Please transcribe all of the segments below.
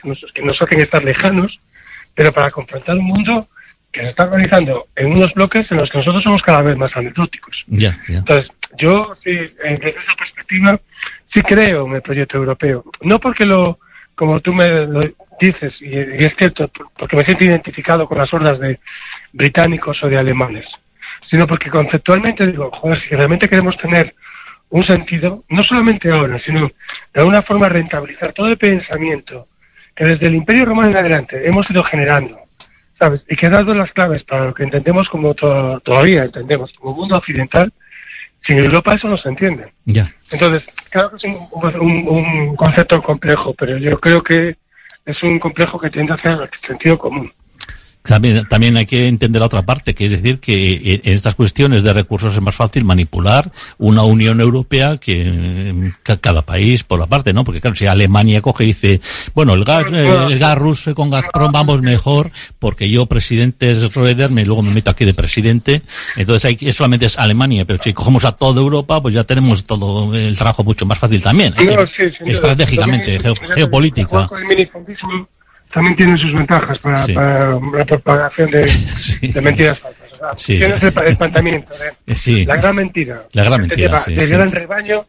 que nos, que nos hacen estar lejanos, pero para confrontar un mundo que se está organizando en unos bloques en los que nosotros somos cada vez más anecdóticos. Ya. Entonces, yo sí, desde esa perspectiva, sí creo en el proyecto europeo. No porque lo, como tú me lo dices, y, y es cierto, por- porque me siento identificado con las hordas de británicos o de alemanes, sino porque conceptualmente digo, joder, si realmente queremos tener un sentido, no solamente ahora, sino de alguna forma rentabilizar todo el pensamiento que desde el Imperio Romano en adelante hemos ido generando, ¿sabes? Y que ha dado las claves para lo que entendemos como to- todavía entendemos como mundo occidental, sin Europa eso no se entiende. Ya. Entonces, claro que es un, un- un concepto complejo, pero yo creo que es un complejo que tiende hacia el sentido común. También, también hay que entender la otra parte, que es decir, que eh, en estas cuestiones de recursos es más fácil manipular una Unión Europea que, ca- cada país por la parte, ¿no? Porque claro, si Alemania coge y dice, bueno, el gas, eh, el gas ruso con Gazprom vamos mejor, porque yo, presidente es Schröder, me, luego me meto aquí de presidente, entonces hay, que- solamente es Alemania, pero si cogemos a toda Europa, pues ya tenemos todo el trabajo mucho más fácil también. No, sí, estratégicamente, geo- geopolítica. El también tiene sus ventajas para, Sí. para la propagación de, de mentiras falsas. O sea, Sí. Tienes el, el planteamiento de Eh, la gran mentira. La gran mentira, del sí. gran rebaño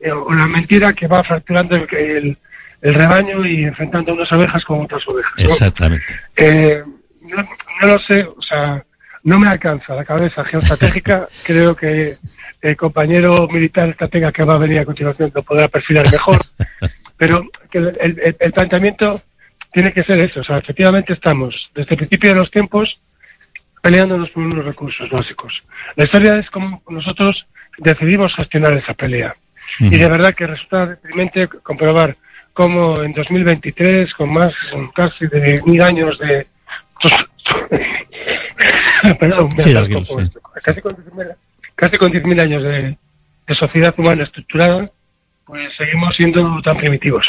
eh, o la mentira que va fracturando el, el, el rebaño y enfrentando unas ovejas con otras ovejas. ¿no? Exactamente. Eh, no, no lo sé, o sea, no me alcanza la cabeza geoestratégica. Creo que el compañero militar estratega que va a venir a continuación lo podrá perfilar mejor. Pero que el, el- el planteamiento tiene que ser eso. O sea, efectivamente estamos, desde el principio de los tiempos, peleándonos por unos recursos básicos. La historia es como nosotros decidimos gestionar esa pelea. Y de verdad que resulta deprimente comprobar cómo en 2023, con más casi de mil años de... Perdón, me Sí, sí. casi con 10.000 casi con 10.000 años de, de sociedad humana estructurada, pues seguimos siendo tan primitivos.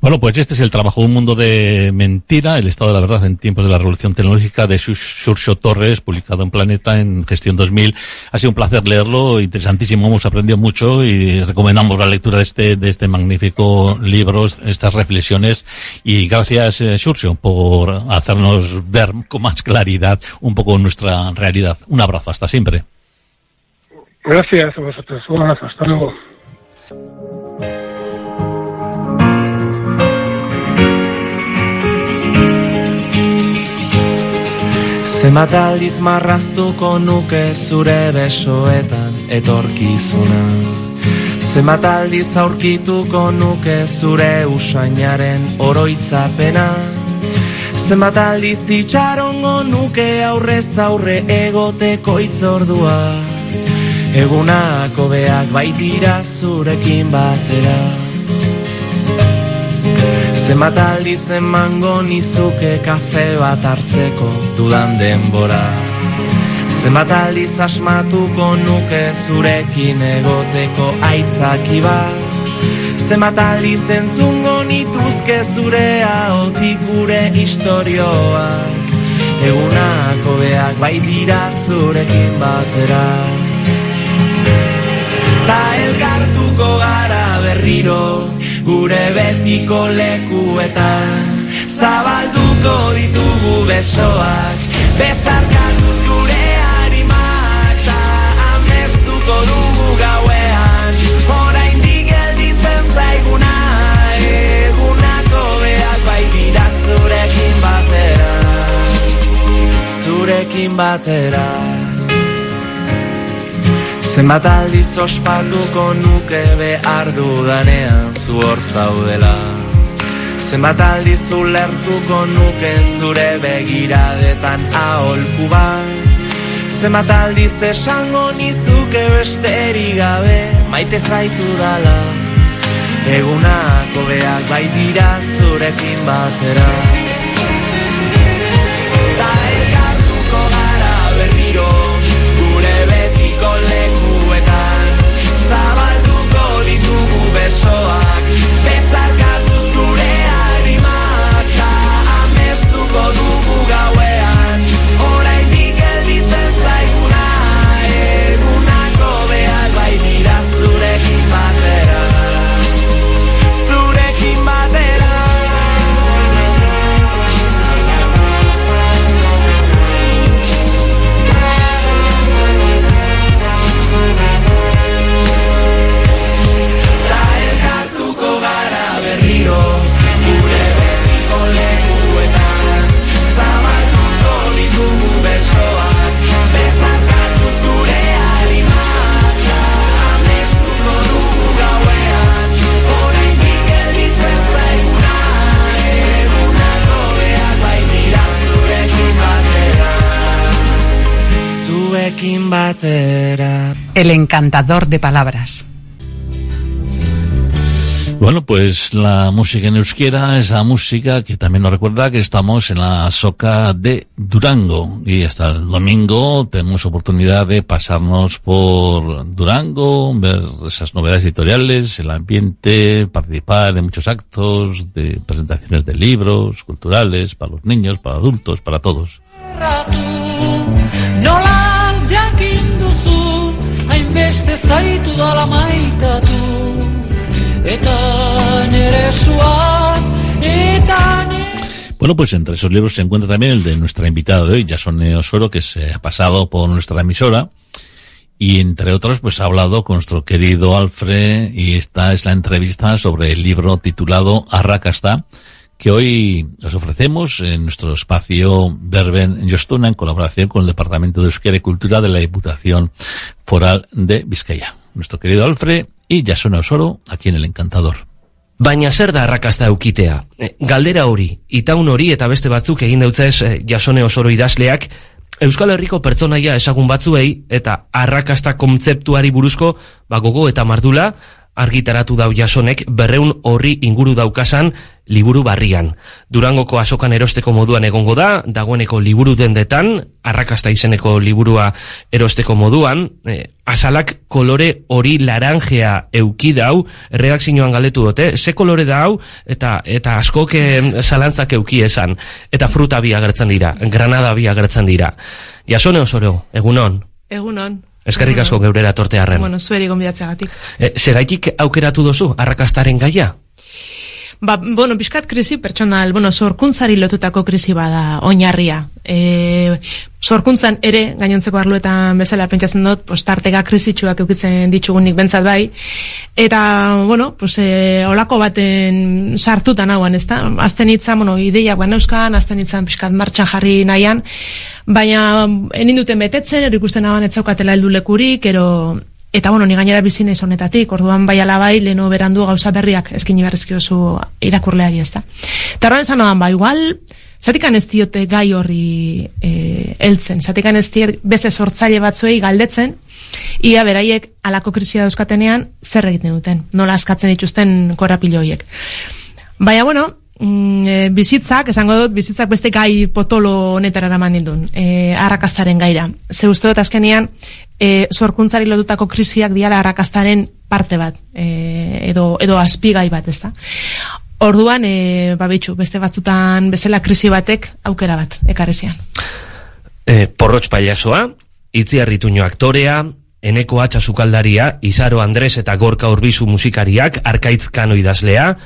Bueno, pues este es el trabajo Un mundo de mentira, el estado de la verdad en tiempos de la revolución tecnológica de Xurxo Torres, publicado en Planeta en Gestión 2000. Ha sido un placer leerlo, interesantísimo, hemos aprendido mucho y recomendamos la lectura de este, de este magnífico libro, estas reflexiones. Y gracias, eh, Xurxo, por hacernos ver con más claridad un poco nuestra realidad. Un abrazo, hasta siempre. Gracias a vosotros. Un abrazo. Hasta luego. Zenbat aldiz marraztuko nuke zure besoetan etorkizuna? Zenbat aldiz aurkituko nuke zure usainaren oroitzapena? Zenbat aldiz itxarongo nuke aurrez aurre egoteko itzordua Egunako beak baitira zurekin batera. Zenbat aldiz emango nizuke kafe bat hartzeko dudan denbora. Zenbat aldiz asmatuko nuke zurekin egoteko aitzaki bat. Zenbat aldiz entzungo nituzke zure ahotik gure istorioak. Egunako beak bai dira zurekin batera Ta elkartuko gara berriro Gure betiko lekuetan. Zabalduko ditugu besoak Besarkatuz gure animak Ta amestuko dugu gauean Oraindik gelditzen zaiguna Egunako beak bai dira zurekin batera Zurekin batera Zenbat aldiz ospatuko nuke behar dudanean zu hor zaudela. Zenbat aldiz ulertuko nuke zure begiradetan aholku bat Zenbat aldiz esango nizuke besterik gabe maite zaitu dala. Egunako beak baitira zurekin batera So I. El encantador de palabras. Bueno, pues la música en euskera es la música que también nos recuerda que estamos en la soca de Durango y hasta el domingo tenemos oportunidad de pasarnos por Durango, ver esas novedades editoriales, el ambiente, participar en muchos actos de presentaciones de libros culturales para los niños, para adultos, para todos. Bueno, pues entre esos libros se encuentra también el de nuestra invitada de hoy, Jasone Osoro, que se ha pasado por nuestra emisora. Y entre otros, pues ha hablado con nuestro querido Alfred y esta es la entrevista sobre el libro titulado Arracasta, que hoy os ofrecemos en nuestro espacio Verben en Jostuna en colaboración con el Departamento de Euskera y Cultura de la Diputación Foral de Vizcaya. Nuestro querido Alfred y Jasone Osoro, aquí en El Encantador. Baina zer da arrakasta eukitea? E, Galdera hori, itaun hori eta beste batzuk egin deutzez e, jasone osoro idazleak, Euskal Herriko pertsonaia ezagun batzuei eta arrakasta kontzeptuari buruzko bagogo eta mardula argitaratu dau jasonek berreun horri inguru daukasan liburu barrian. Durangoko asokan erosteko moduan egongo da, dagoeneko liburu dendetan, arrakasta izeneko liburua erosteko moduan, e, asalak kolore hori laranjea euki dau, galdetu dute, ze kolore da hau, eta, eta askok eh, zalantzak euki esan, eta fruta bi agertzen dira, granada bi agertzen dira. Jasone osoro, egunon, Egunon. Eskerrik asko geurera tortearren. Bueno, zueri gonbidatzeagatik. E, segaitik aukeratu dozu, arrakastaren gaia? Ba, bueno, pixkat krisi pertsonal, bueno, sorkuntzari lotutako krisi bada oinarria. E, sorkuntzan ere, gainontzeko arluetan bezala pentsatzen dut, pues, tarteka krisitxuak eukitzen ditugunik bentsat bai. Eta, bueno, pues, e, olako baten sartutan hauan, ezta? Azten itzan, bueno, ideiak ban euskan, azten itzan pixkat martxan jarri nahian, baina enin duten betetzen, ero ikusten haban etzaukatela heldu lekurik, ero Eta bueno, ni gainera bizi naiz honetatik, orduan bai ala bai, leno berandu gauza berriak eskini berrizkiozu irakurleari, ezta. Eta horren zanoan, ba, igual, zatikan ez diote gai horri e, eltzen, zatikan ez diote beste sortzaile batzuei galdetzen, ia beraiek alako krisia dauzkatenean zer egiten duten, nola askatzen dituzten korapilo horiek. Baina, bueno, mm, e, bizitzak, esango dut, bizitzak beste gai potolo honetara eraman nindun, e, arrakastaren gaira. Ze uste dut azkenean, e, sorkuntzari lotutako krisiak diala arrakastaren parte bat, e, edo, edo azpigai bat, ezta. Orduan, e, babitxu, beste batzutan bezala krisi batek aukera bat, ekarrezian. E, porrotx pailasoa, itziarrituño aktorea, Eneko Atxa sukaldaria, Isaro Andres eta Gorka Urbizu musikariak, Arkaitz Kano idazlea,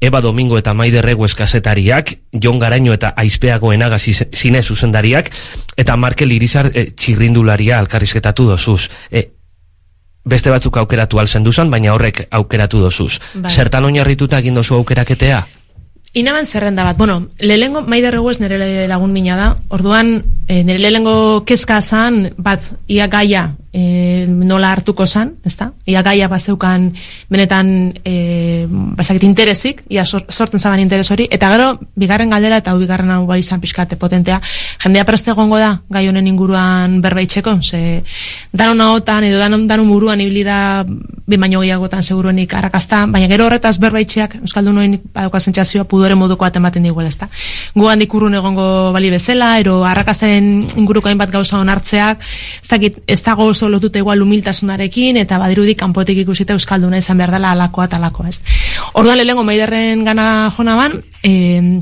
Eba Domingo eta Maider Rego eskazetariak, Jon Garaino eta Aizpeago Enaga zine zuzendariak, eta Markel Irizar e, txirrindularia alkarrizketatu dozuz. E, beste batzuk aukeratu alzen duzan, baina horrek aukeratu dozuz. Bai. Zertan oinarrituta egin dozu aukeraketea? Inaban zerrenda bat, bueno, lehengo Maider Rego ez nire lagun mina da, orduan e, nire lehengo kezka zan, bat, ia gaia e, nola hartuko zan, ezta? Ia gaia bazeukan benetan e, bazakit interesik, ia sor, sortzen zaban interes hori, eta gero, bigarren galdera eta bigarren hau bai izan pixkate potentea, jendea preste egongo da, gai honen inguruan berbaitzeko, ze danon ahotan edo danon, danon buruan ibili da bi baino gehiagotan seguruenik arrakazta, baina gero horretaz berbaitxeak Euskaldun noin badauka sentsazioa pudore moduko bat ematen diguela, ezta. Gu handik urrun egongo bali bezala, ero arrakazaren inguruko hainbat gauza onartzeak, ez dakit, ez dago oso lotuta igual humiltasunarekin, eta badirudi kanpotik ikusita Euskalduna izan behar dela alakoa eta alakoa, ez. Orduan lehengo maiderren gana jona ban, eh,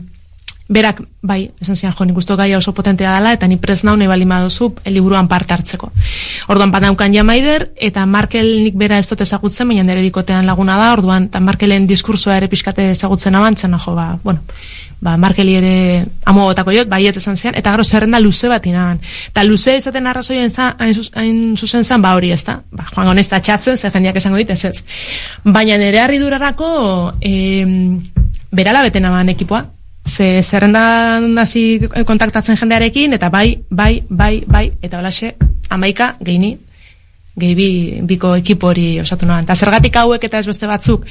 berak, bai, esan zian, jo, nik gaia oso potentea dela, eta ni prest nau nahi bali madozu eh, liburuan parte hartzeko. Orduan badaukan ja maider, eta Markel nik bera ez dut ezagutzen, baina nire dikotean laguna da, orduan, eta Markelen diskursoa ere pixkate ezagutzen abantzen, jo, ba, bueno, ba, Markeli ere amo botako jot, baiet esan zian, eta gero zerrenda luze bat inaban. Eta luze izaten arrazoien za, hain, zus- hain zuzen zan, ba hori ez da. Ba, joan honesta txatzen, ze jendeak esango dit, ez ez. Baina nire harridurarako, em, berala beten aban ekipoa, ze zerrendan hasi kontaktatzen jendearekin, eta bai, bai, bai, bai, eta holaxe, amaika, geini, gehi bi, biko ekipo hori osatu noan. Eta zergatik hauek eta ez beste batzuk.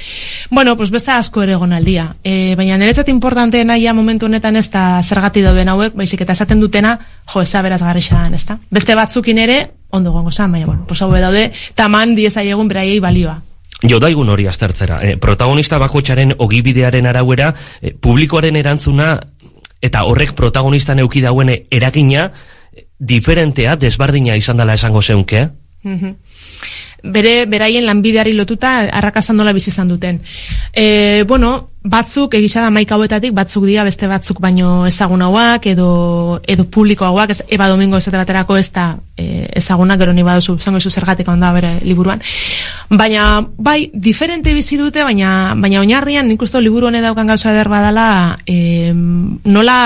Bueno, pues beste asko ere egon aldia. E, baina niretzat importante naia momentu honetan ez da zergati dauden hauek, baizik eta esaten dutena, jo, eza beraz garrixa dan, ez da? Beste batzukin ere, ondo gongo zan, baina, bueno, pues hau daude, taman diezaiegun beraiei balioa. Jo daigun hori aztertzera. E, protagonista bakotxaren ogibidearen arauera, e, publikoaren erantzuna eta horrek protagonista neuki dauen eragina e, diferentea, desbardina izan dela esango zeunke. Mhm. Bere, beraien lanbideari lotuta arrakastan nola bizi izan duten. E, bueno, batzuk egisa da maika hauetatik, batzuk dira beste batzuk baino ezagun hauak edo, edo publiko hauak, ez, eba domingo esate baterako ez da e, ezagunak, gero ni baduzu, zango izu zergatik onda bere liburuan. Baina, bai, diferente bizi dute, baina, baina oinarrian nik uste liburu honen daukan gauza eder badala, e, nola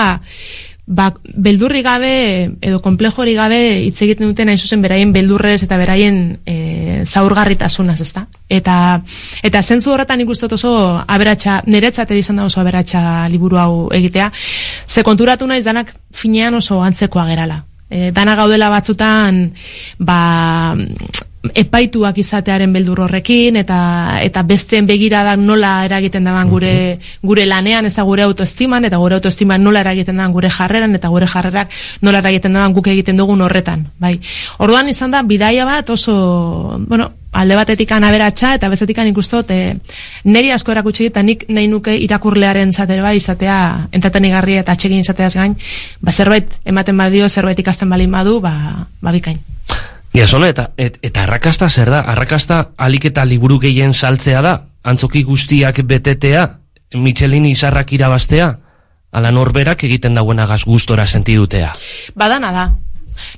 ba, beldurri gabe edo komplejori gabe hitz egiten duten hain zuzen beraien beldurrez eta beraien e, zaurgarritasunaz, ezta? Eta eta zentzu horretan ikustot oso aberatsa, niretzat izan da oso aberatsa liburu hau egitea. Ze konturatu naiz danak finean oso antzekoa gerala. E, dana gaudela batzutan ba, epaituak izatearen beldur horrekin eta eta besteen begiradak nola eragiten daban gure gure lanean ez da gure autoestiman eta gure autoestiman nola eragiten daban gure jarreran eta gure jarrerak nola eragiten daban guk egiten dugun horretan bai. Orduan izan da bidaia bat oso bueno alde batetik anaberatsa eta bestetik ikustot e, neri asko erakutsi eta nik nahi nuke irakurlearen zatera bai izatea entatenigarria eta atxegin izateaz gain ba zerbait ematen badio zerbait ikasten balin badu ba, ba bikain Jasone, eta, et, eta arrakasta zer da? Arrakasta alik eta liburu gehien saltzea da? Antzoki guztiak betetea? Michelin izarrak irabaztea? Ala norberak egiten dauena gaz gustora sentidutea? Badana da.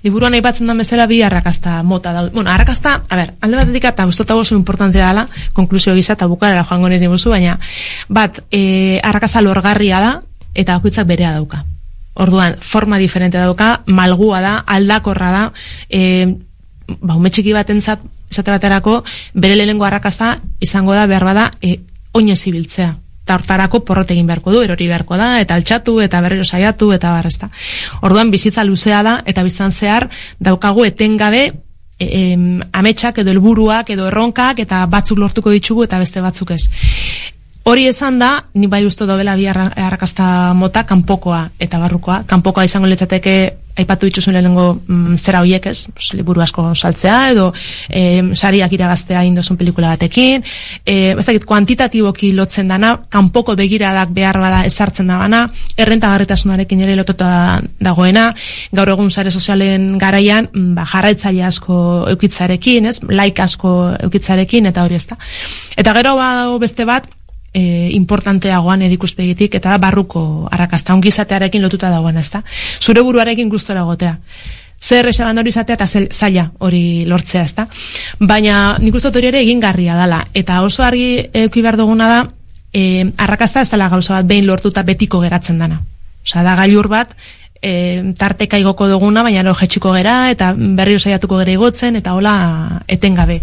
Liburuan aipatzen da bezala bi arrakasta mota da. Bueno, arrakasta, a ber, alde batetik eta gustota oso importantzia dela, konklusio gisa eta bukarera joango nez nibuzu, baina bat, e, arrakasta lorgarria da eta bakoitzak berea dauka. Orduan, forma diferente dauka, malgua da, aldakorra da, e, ba, ume txiki bat entzat, esate baterako, bere lehenengo arrakazta izango da behar bada e, oinez ibiltzea. Eta hortarako porrot egin beharko du, erori beharko da, eta altxatu, eta berriro saiatu, eta barrezta. Orduan bizitza luzea da, eta bizan zehar daukagu etengabe e, ametsak edo helburuak edo erronkak, eta batzuk lortuko ditugu, eta beste batzuk ez. Hori esan da, ni bai uste dobela bi arrakasta mota, kanpokoa eta barrukoa. Kanpokoa izango litzateke aipatu dituzun lehenengo mm, zera hoiek ez, pues, liburu asko saltzea, edo e, sariak irabaztea indozun pelikula batekin, e, ez dakit, kuantitatiboki lotzen dana, kanpoko begiradak behar bada ezartzen da bana, errentagarritasunarekin ere lotota dagoena, gaur egun sare sozialen garaian, mm, ba, jarraitzaile asko eukitzarekin, ez, laik asko eukitzarekin, eta hori ez da. Eta gero badago beste bat, e, importanteagoan erikuspegitik eta barruko arrakasta ongizatearekin lotuta dagoen, ezta? Zure buruarekin gustora gotea. Zer esaban hori izatea eta zaila hori lortzea, ezta? Baina nik uste hori ere egingarria dala. Eta oso argi euki behar duguna da, e, arrakasta ez dela gauza bat behin lortuta betiko geratzen dana. Osa, da gailur bat, e, tarteka igoko duguna, baina lo jetxiko gera, eta berri osaiatuko gera igotzen, eta hola etengabe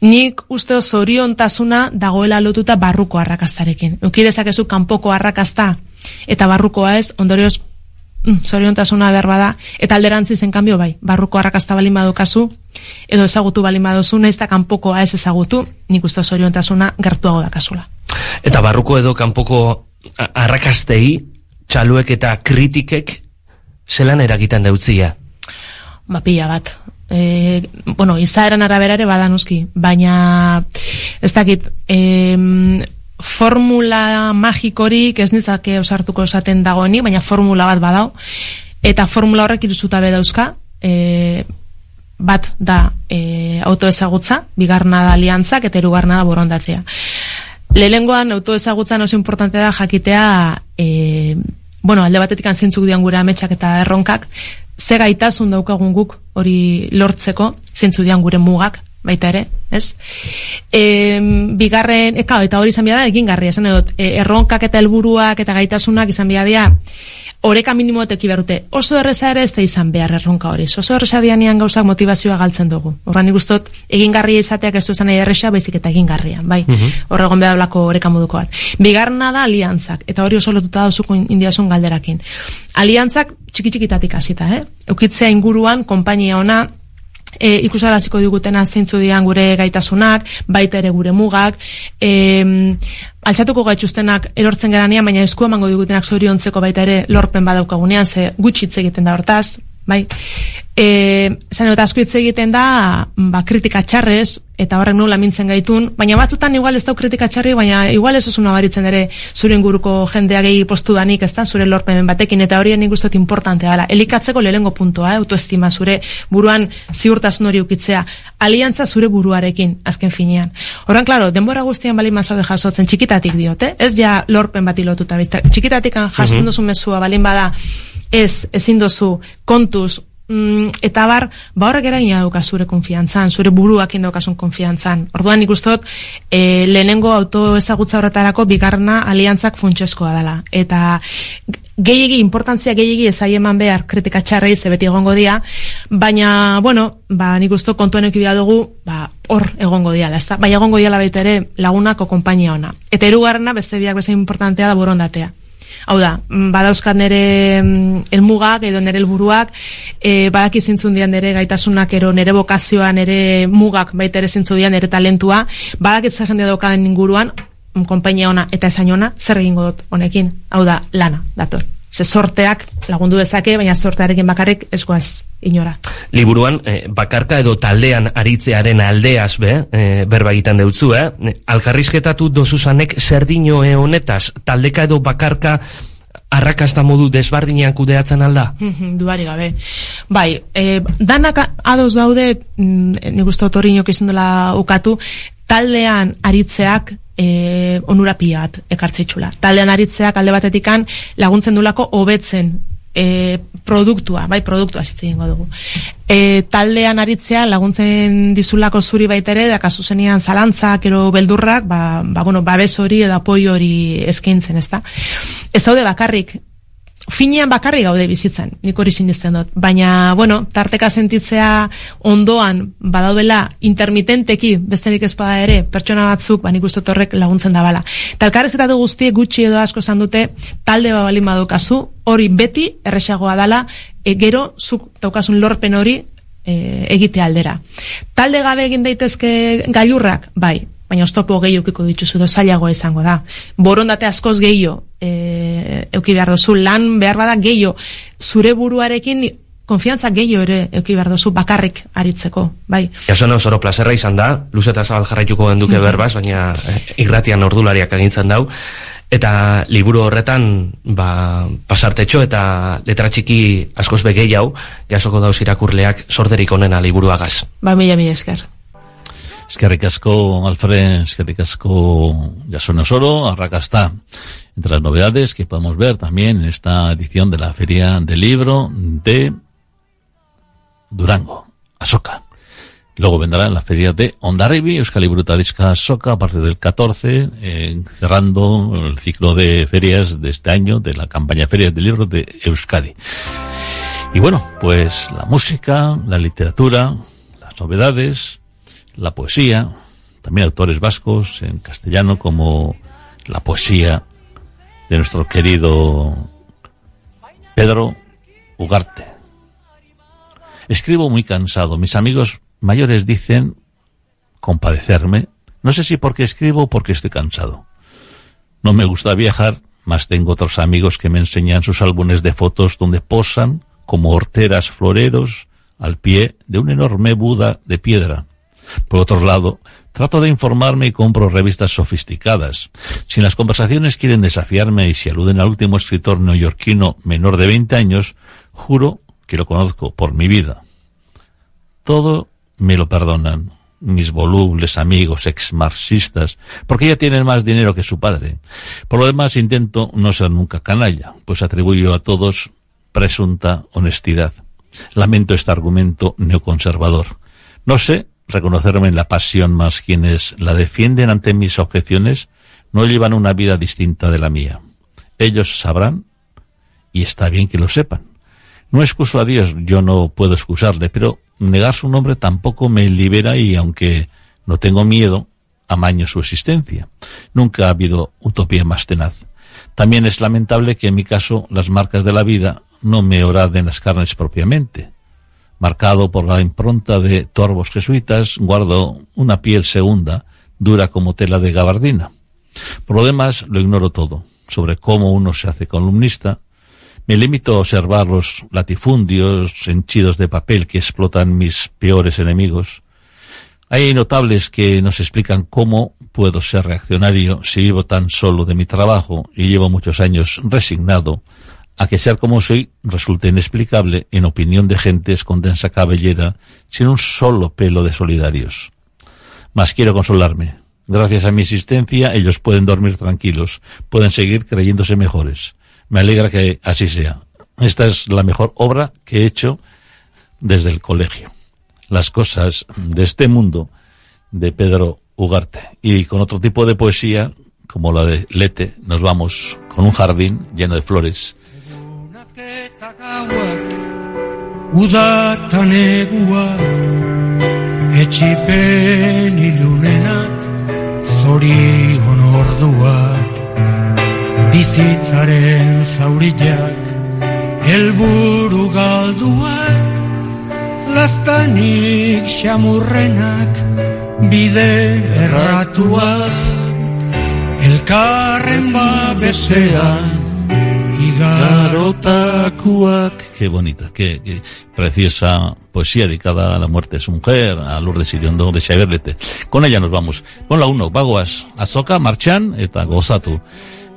nik uste zoriontasuna dagoela lotuta barruko arrakastarekin. Euki dezakezu kanpoko arrakasta eta barrukoa ez, ondorioz mm, zoriontasuna behar bada, eta alderantzi zen kanbio bai, barruko arrakasta balin badukazu, edo ezagutu balin baduzu, nahiz eta kanpokoa ez ezagutu, nik uste zoriontasuna gertuago dakazula. Eta barruko edo kanpoko arrakastei, txaluek eta kritikek, zelan eragiten dautzia? Ba, pila bat e, bueno, izaeran araberare badanuski, baina ez dakit, e, formula magikorik ez nitzake osartuko esaten dagoenik, baina formula bat badau, eta formula horrek iruzuta dauzka, e, bat da e, autoezagutza, bigarna da aliantzak eta erugarna da borondatzea. Lehengoan autoezagutzan oso importante da jakitea e, bueno, alde batetik anzentzuk dian gure ametsak eta erronkak, ze gaitasun daukagun guk hori lortzeko, zentzu dian gure mugak, baita ere, ez? E, bigarren, eka, eta hori izan da egin garria, esan edot, e, erronkak eta helburuak eta gaitasunak izan biadea, oreka minimoetek iberute, oso erreza ere ez da izan behar erronka hori, oso erreza dianian gauzak motivazioa galtzen dugu. Horran ikustot, egin garria izateak ez duzan erresa, baizik eta egin garria, bai, uh -huh. horregon behar lako oreka moduko bat. Bigarna da aliantzak, eta hori oso lotuta dauzuko indiazun galderakin. Aliantzak txiki txikitatik hasita, eh? Eukitzea inguruan, konpainia ona, e, ikusaraziko digutena zeintzu dian gure gaitasunak, baita ere gure mugak, e, altxatuko gaituztenak erortzen garanean, baina esku emango digutenak zoriontzeko baita ere lorpen badaukagunean, ze gutxitze egiten da hortaz, bai. E, zan, eta asko hitz egiten da, ba, kritika txarrez, eta horrek nola mintzen gaitun, baina batzutan igual ez dau kritika txarri, baina igual ez osuna baritzen ere zure inguruko jendea gehi postu danik, ez da, zure lorpen batekin, eta hori nik uste importantea dela. Elikatzeko lehengo puntoa, eh, autoestima, zure buruan ziurtasun hori ukitzea, aliantza zure buruarekin, azken finean. Horren, klaro, denbora guztian bali mazaude jasotzen, txikitatik diote, ez ja lorpen bati lotuta, bizta, txikitatik jasotzen duzu mezua balin bada, ez, ezin dozu, kontuz, mm, eta bar, ba horrek eragina dauka zure konfiantzan, zure buruak indaukasun konfiantzan. Orduan nik ustot, e, lehenengo auto ezagutza horretarako bigarna aliantzak funtsezkoa dela. Eta gehiegi, importantzia gehiegi ezai eman behar kritika txarrei ze beti egongo dia, baina, bueno, ba, nik usto kontuen ekibia dugu, ba, hor egongo diala, ezta? Baina egongo diala baita ere lagunako konpainia ona. Eta erugarrena, beste biak beste importantea da borondatea. Hau da, mm, badauzkat nere mm, elmugak edo nere helburuak, e, badaki zintzun dian nere gaitasunak ero nere bokazioa, nere mugak baita ere zintzu dian nere talentua, badakit zer jendea daukaden inguruan, mm, konpainia ona eta esain ona, zer egingo dut honekin, hau da, lana, dator. Ze sorteak lagundu dezake, baina sortearekin bakarrik ez guaz inora. Liburuan, eh, bakarka edo taldean aritzearen aldeaz be, eh, berba egiten deutzu, eh? Alkarrizketatu dozuzanek serdino honetaz, taldeka edo bakarka arrakasta modu desbardinean kudeatzen alda? Duari gabe. Bai, e, danak ados daude, mm, nik uste otorinok izan dela ukatu, taldean aritzeak e, onura pila bat ekartzeitxula. Taldean aritzeak alde batetikan laguntzen dulako hobetzen e, produktua, bai produktua zitze egingo dugu. E, taldean aritzea laguntzen dizulako zuri baitere, da kasu zenian zalantzak, ero beldurrak, ba, ba, bueno, babes hori edo apoi hori eskaintzen, ezta? Ez haude bakarrik, finean bakarri gaude bizitzen, nik hori sinisten dut. Baina, bueno, tarteka sentitzea ondoan badaudela intermitenteki besterik ezpada ere, pertsona batzuk, ba nik uste dut horrek laguntzen da bala. Talkarrezketatu guztiek gutxi edo asko zan dute, talde balin badukazu, hori beti erresagoa dala, e, gero zuk daukasun lorpen hori e, egite aldera. Talde gabe egin daitezke gailurrak, bai, baina oztopo gehi eukiko dituzu do zailagoa izango da. Borondate askoz gehiago e, euki behar dozu, lan behar bada gehiago, zure buruarekin konfiantza gehiago ere euki behar dozu bakarrik aritzeko, bai. Jason osoro plazerra izan da, luz eta zabal jarraituko genduke berbaz, baina eh, irratian ordulariak agintzen dau, eta liburu horretan ba, pasartetxo eta letra txiki askoz begei hau, jasoko dauz irakurleak sorderik onena liburuagaz. Ba, mila, mila esker. Eskerrik asko, Alfred, eskerrik asko, Jasone Osoro, Arracastá. Entre las novedades que podemos ver también en esta edición de la Feria del Libro de Durango, Asoka. Luego vendrá la feria de Ondarribi, Euskal Brutadisca Asoka, a partir del 14, eh, cerrando el ciclo de ferias de este año, de la campaña Ferias del Libro de Euskadi. Y bueno, pues la música, la literatura, las novedades, la poesía, también autores vascos en castellano como la poesía de nuestro querido Pedro Ugarte. Escribo muy cansado. Mis amigos mayores dicen compadecerme. No sé si porque escribo o porque estoy cansado. No me gusta viajar, mas tengo otros amigos que me enseñan sus álbumes de fotos donde posan como horteras floreros al pie de un enorme Buda de piedra. Por otro lado, trato de informarme y compro revistas sofisticadas. Si en las conversaciones quieren desafiarme y si aluden al último escritor neoyorquino menor de 20 años, juro que lo conozco por mi vida. Todo me lo perdonan mis volubles amigos ex-marxistas, porque ya tienen más dinero que su padre. Por lo demás, intento no ser nunca canalla, pues atribuyo a todos presunta honestidad. Lamento este argumento neoconservador. No sé reconocerme en la pasión, más quienes la defienden ante mis objeciones no llevan una vida distinta de la mía. Ellos sabrán, y está bien que lo sepan. No excuso a Dios, yo no puedo excusarle, pero negar su nombre tampoco me libera y aunque no tengo miedo, amaño su existencia. Nunca ha habido utopía más tenaz. También es lamentable que en mi caso las marcas de la vida no me oraden las carnes propiamente. Marcado por la impronta de torbos jesuitas, guardo una piel segunda, dura como tela de gabardina. Por lo demás, lo ignoro todo, sobre cómo uno se hace columnista, Me limito a observar los latifundios henchidos de papel que explotan mis peores enemigos. Hay notables que nos explican cómo puedo ser reaccionario si vivo tan solo de mi trabajo y llevo muchos años resignado a que ser como soy resulte inexplicable en opinión de gentes con densa cabellera sin un solo pelo de solidarios. Mas quiero consolarme. Gracias a mi existencia ellos pueden dormir tranquilos, pueden seguir creyéndose mejores. Me alegra que así sea. Esta es la mejor obra que he hecho desde el colegio las cosas de este mundo de Pedro Ugarte. Y con otro tipo de poesía, como la de Lete, nos vamos con un jardín lleno de flores. Bizitzaren zaurillak Elburu galduak Laztanik xamurrenak Bide erratuak Elkarren babesean Igarotakuak Qué bonita, qué, qué preciosa poesía dedicada a la muerte de su mujer, a Lourdes Iriondo de Xaberlete. Con ella nos vamos. Con la uno, bagoaz, azoka, martxan, eta gozatu.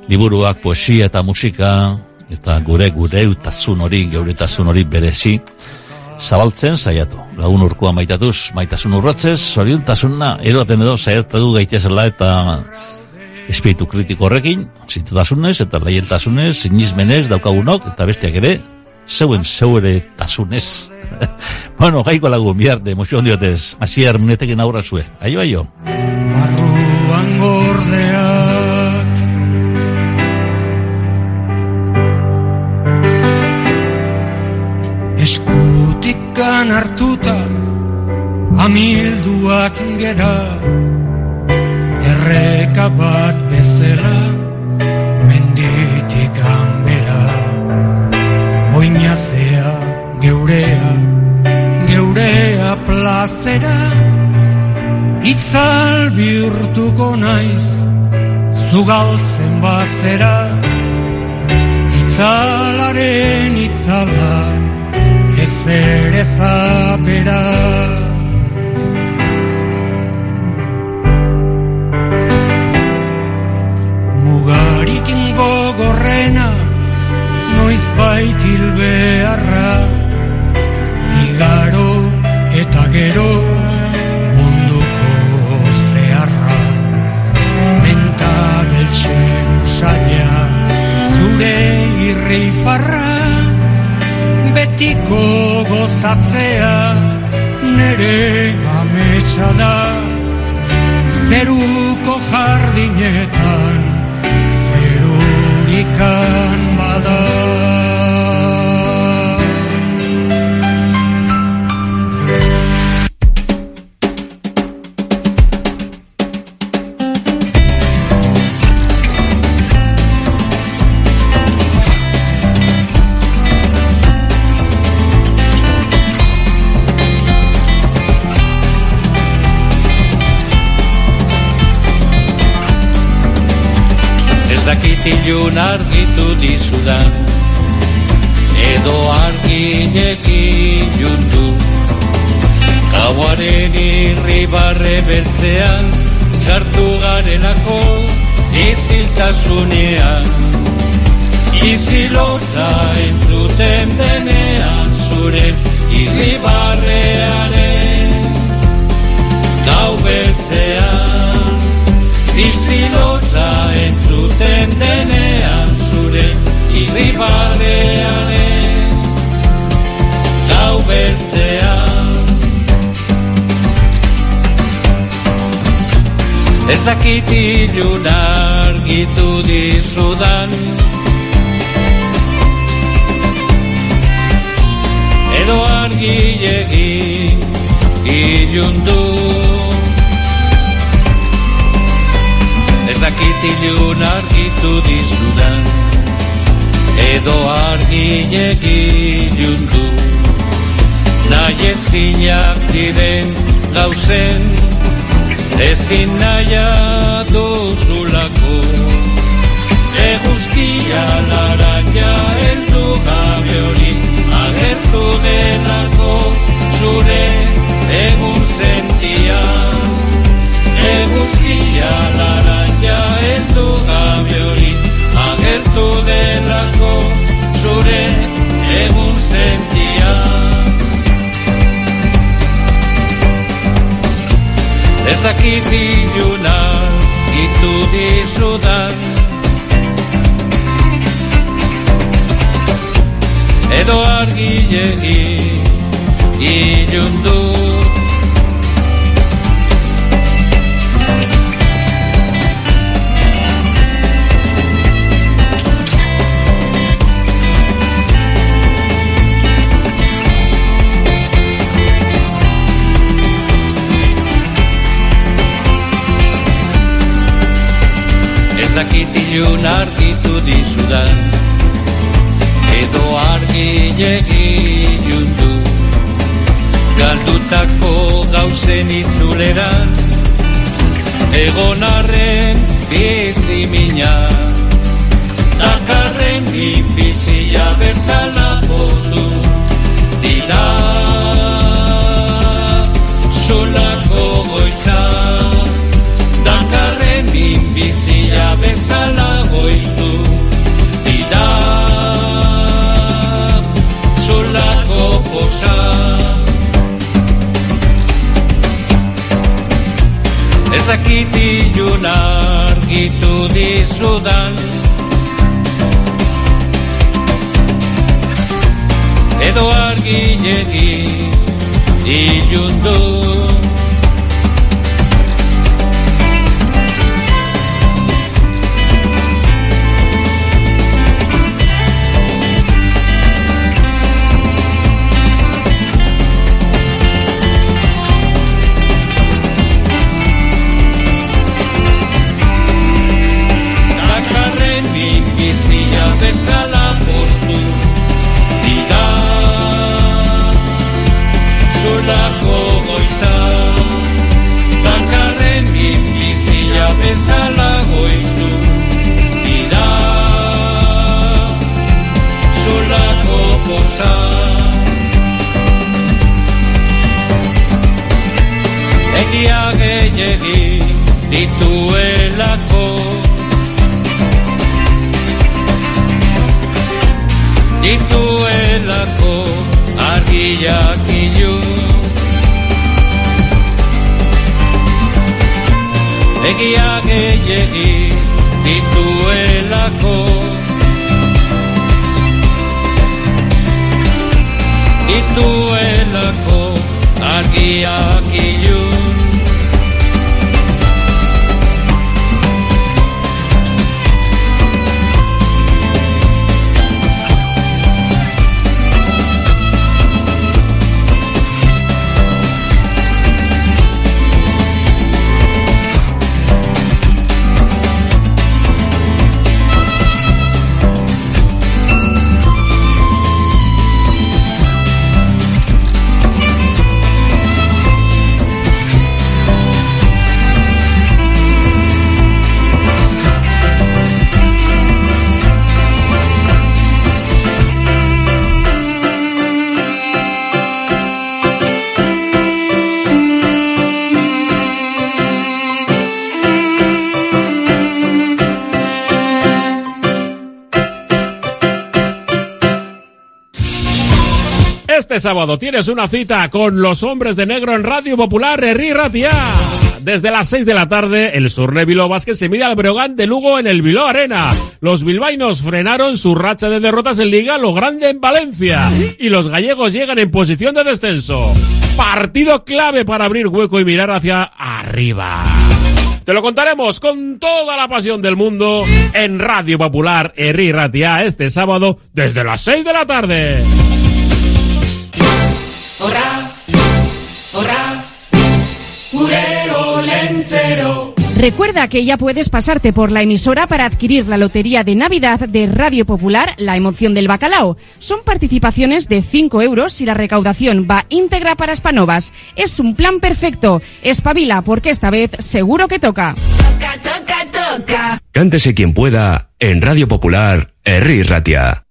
Liburuak, poesia eta musika, eta gure gure utasun hori, geuretasun hori berezi, zabaltzen saiatu. Lagun urkua maitatuz, maitasun urratzez, zoriontasuna, eroaten edo saiatu gaitezela eta espiritu kritiko horrekin, zintutasunez eta laientasunez, sinizmenez daukagunok, eta bestiak ere, zeuen zeure tasunez. bueno, gaiko lagun, biarte, emozio diotez, asier munetekin aurra zue. Aio, aio. Barruan gordeak Amilduak gera Erreka bat bezala Menditik ganbera. Oinazea geurea Geurea plazera Itzal bihurtuko naiz Zugaltzen bazera. Itzalaren itzala Ez ere zapera gogorrena Noiz baitil beharra. Igaro eta gero munduko zeharra. Mentabeltxen usaila zure irrifarra Betiko gozatzea nere ametsa da. Zeruko jardinetan Jamaican mother. Dakit ilun argitu dizudan Edo argilekin jundu. Gauaren irribarre beltzean Sartu garelako iziltasunean. Izilotza entzuten denean Zure irribarrearen Izilotza entzuten denean zure irribarrearen Gau beltzean. Ez dakit ilun argitu dizudan. Edo argilegi ilundu zakitilun argitu dizudan. Edo argi egin du. Nahi ezinak diren gauzen Ezin naia dozulako. Eguzkia laraia eldu gabe hori Agertu denako zure egun sentia. Eguzkia laraia kentu gabe hori agertu delako zure egun sentia. Ez dakit iluna itu dizudan. Edo argilegi ilundu dakit ilun argitu dizudan. Edo argilegi ilundu Galdutako gauzen itzuleran Egon arren bizi mina Dakarren inbizia bezala postu Dira. Solako goiza Dakarren inbizia bezala goiztu Dira Solako posa Ez dakit ilun argitu dizudan. Edo argilegi ilundu gehiegi dituelako. Dituelako argiak ilun Egia gehiegi dituelako. Dituelako argiak ilun Este sábado tienes una cita con los hombres de negro en Radio Popular Herri Ratia. Desde las 6 de la tarde, el Surne Biló Vázquez se mide al Breogán de Lugo en el Biló Arena. Los bilbaínos frenaron su racha de derrotas en Liga lo grande en Valencia. Y los gallegos llegan en posición de descenso. Partido clave para abrir hueco y mirar hacia arriba. Te lo contaremos con toda la pasión del mundo en Radio Popular Herri Ratia este sábado desde las 6 de la tarde. Horra, horra, gure olentzero. Recuerda que ya puedes pasarte por la emisora para adquirir la lotería de Navidad de Radio Popular, La Emoción del Bacalao. Son participaciones de 5 euros y la recaudación va íntegra para Spanovas. Es un plan perfecto. Espabila porque esta vez seguro que toca. Toca, toca, toca. Cántese quien pueda en Radio Popular, Herri Ratia.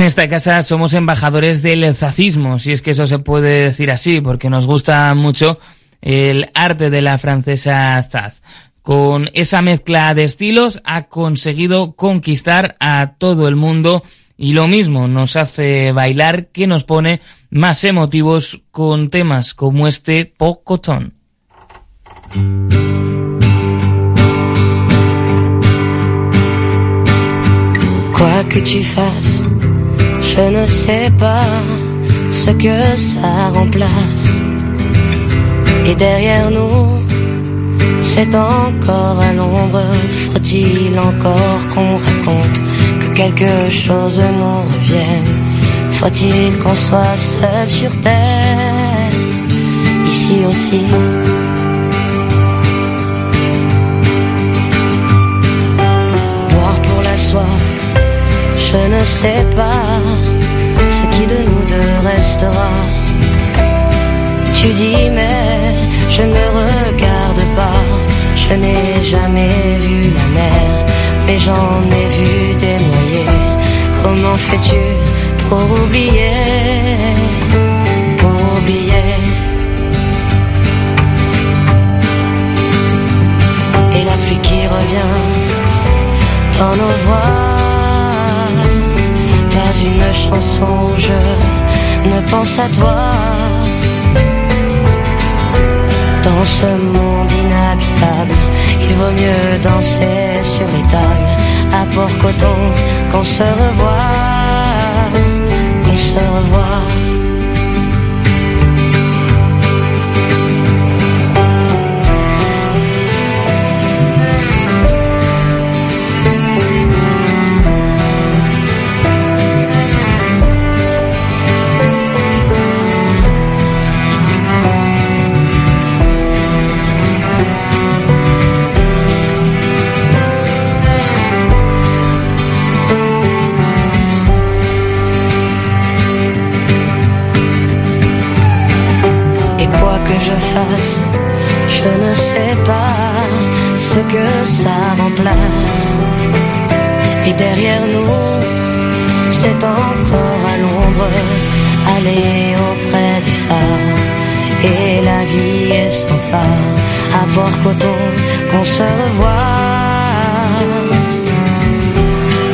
En esta casa somos embajadores del zacismo, si es que eso se puede decir así, porque nos gusta mucho el arte de la francesa Zaz. Con esa mezcla de estilos ha conseguido conquistar a todo el mundo y lo mismo nos hace bailar que nos pone más emotivos con temas como este Pocotón. Quoi que tu fasses, je ne sais pas ce que ça remplace. Et derrière nous, c'est encore à l'ombre. Faut-il encore qu'on raconte que quelque chose nous revienne Faut-il qu'on soit seul sur terre, ici aussi? Boire pour la soif, je ne sais pas Tu dis mais je ne regarde pas, je n'ai jamais vu la mer, mais j'en ai vu des noyés. Comment fais-tu pour oublier, pour oublier? Et la pluie qui revient dans nos voix, pas une chanson, je ne pense à toi. Dans ce monde inhabitable, il vaut mieux danser sur les tables à Port-Coton qu'on se revoit, qu'on se revoit. Ça remplace. Et derrière nous, c'est encore à l'ombre, aller auprès du phare. Et la vie est sans phare, à Port-Coton qu'on se revoit.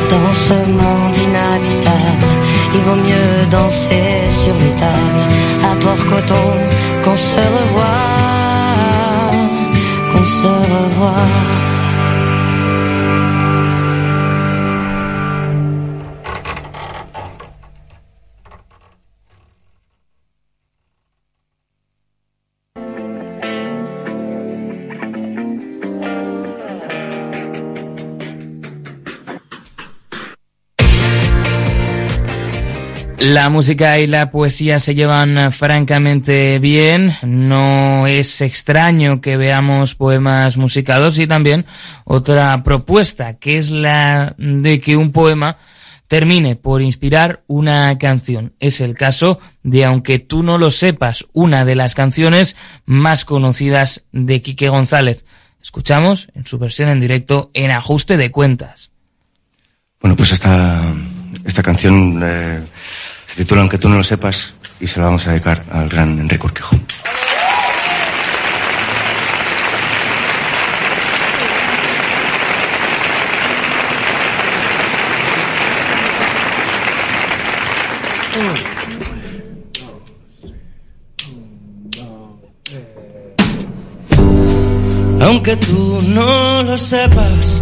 Dans ce monde inhabitable, il vaut mieux danser sur les tables à Port-Coton qu'on se revoit, qu'on se revoit. La música y la poesía se llevan eh, francamente bien. No es extraño que veamos poemas musicados y también otra propuesta, que es la de que un poema termine por inspirar una canción. Es el caso de Aunque tú no lo sepas, una de las canciones más conocidas de Quique González. Escuchamos en su versión en directo en Ajuste de Cuentas. Bueno, pues esta, esta canción eh, Aunque tú no lo sepas y se la vamos a dedicar al gran Enrique Urquijo. Aunque tú no lo sepas,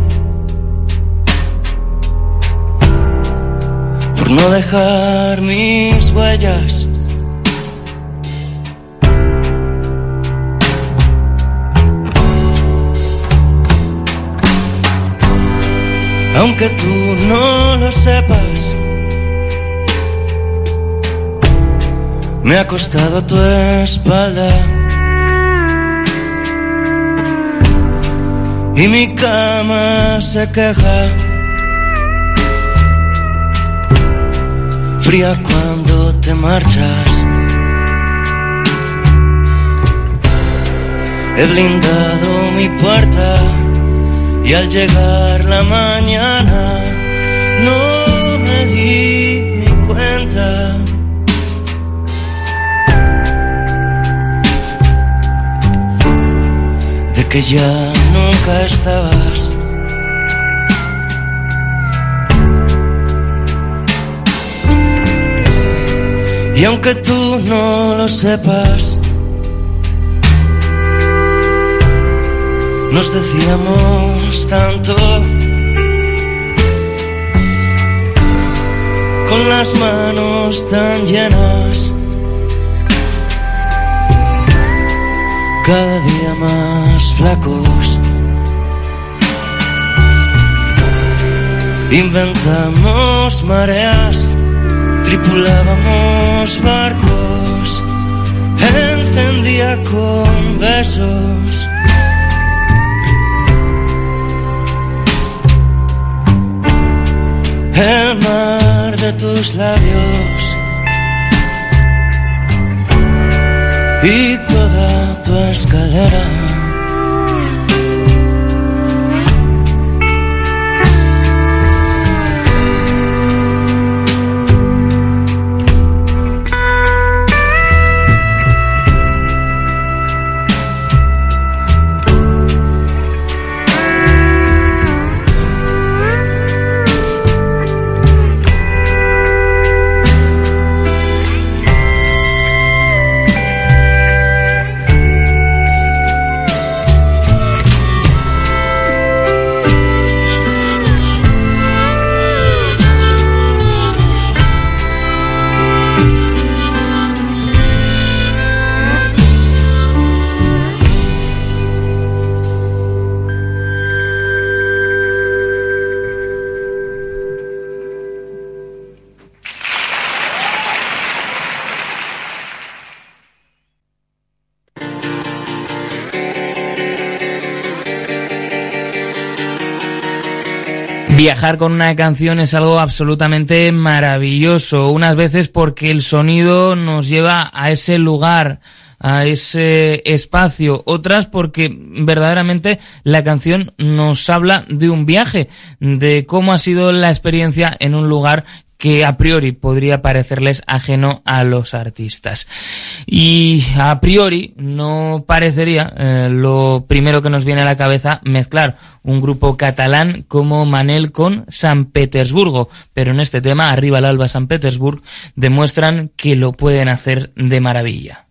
Por no dejar mis huellas. Aunque tú no lo sepas, me ha acostado a tu espalda. y mi cama se queja. Fría cuando te marchas. He blindado mi puerta y al llegar la mañana no me di ni cuenta. De que ya nunca estabas. Y aunque tú no lo sepas, nos decíamos tanto con las manos tan llenas, cada día más flacos. Inventamos mareas, tripulábamos barcos, encendía con besos. el mar de tus labios y toda tu escalera. Viajar con una canción es algo absolutamente maravilloso, unas veces porque el sonido nos lleva a ese lugar, a ese espacio, otras porque verdaderamente la canción nos habla de un viaje, de cómo ha sido la experiencia en un lugar que a priori podría parecerles ajeno a los artistas. Y a priori no parecería eh, lo primero que nos viene a la cabeza mezclar un grupo catalán como Manel con San Petersburgo, pero en este tema, Arriba el Alba San Petersburg, demuestran que lo pueden hacer de maravilla.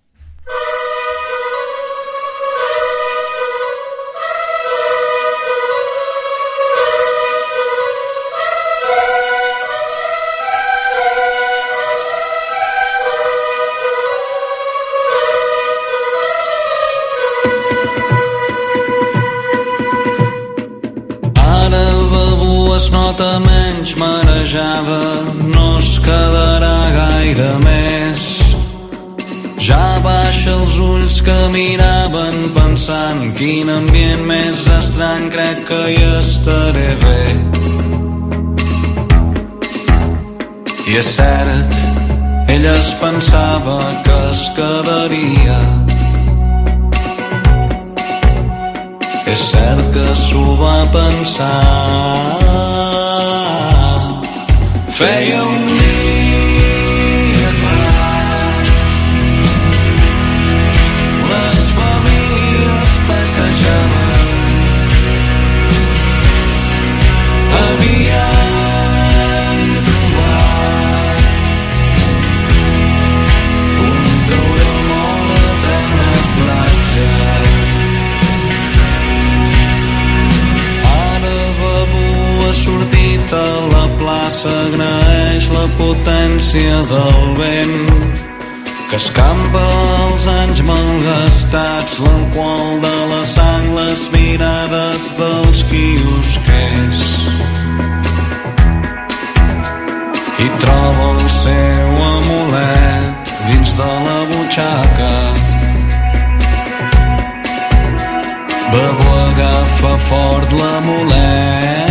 Miraven pensant quin ambient més estrany crec que hi estaré bé. I és cert, ella es pensava que es quedaria. És cert que s'ho va pensar. Feia un plaça, agraeix la potència del vent que escampa els anys malgastats, l'alcohol de la sang, les mirades dels quiosquers. I troba el seu amulet dins de la butxaca. Bebu agafa fa fort l'amulet.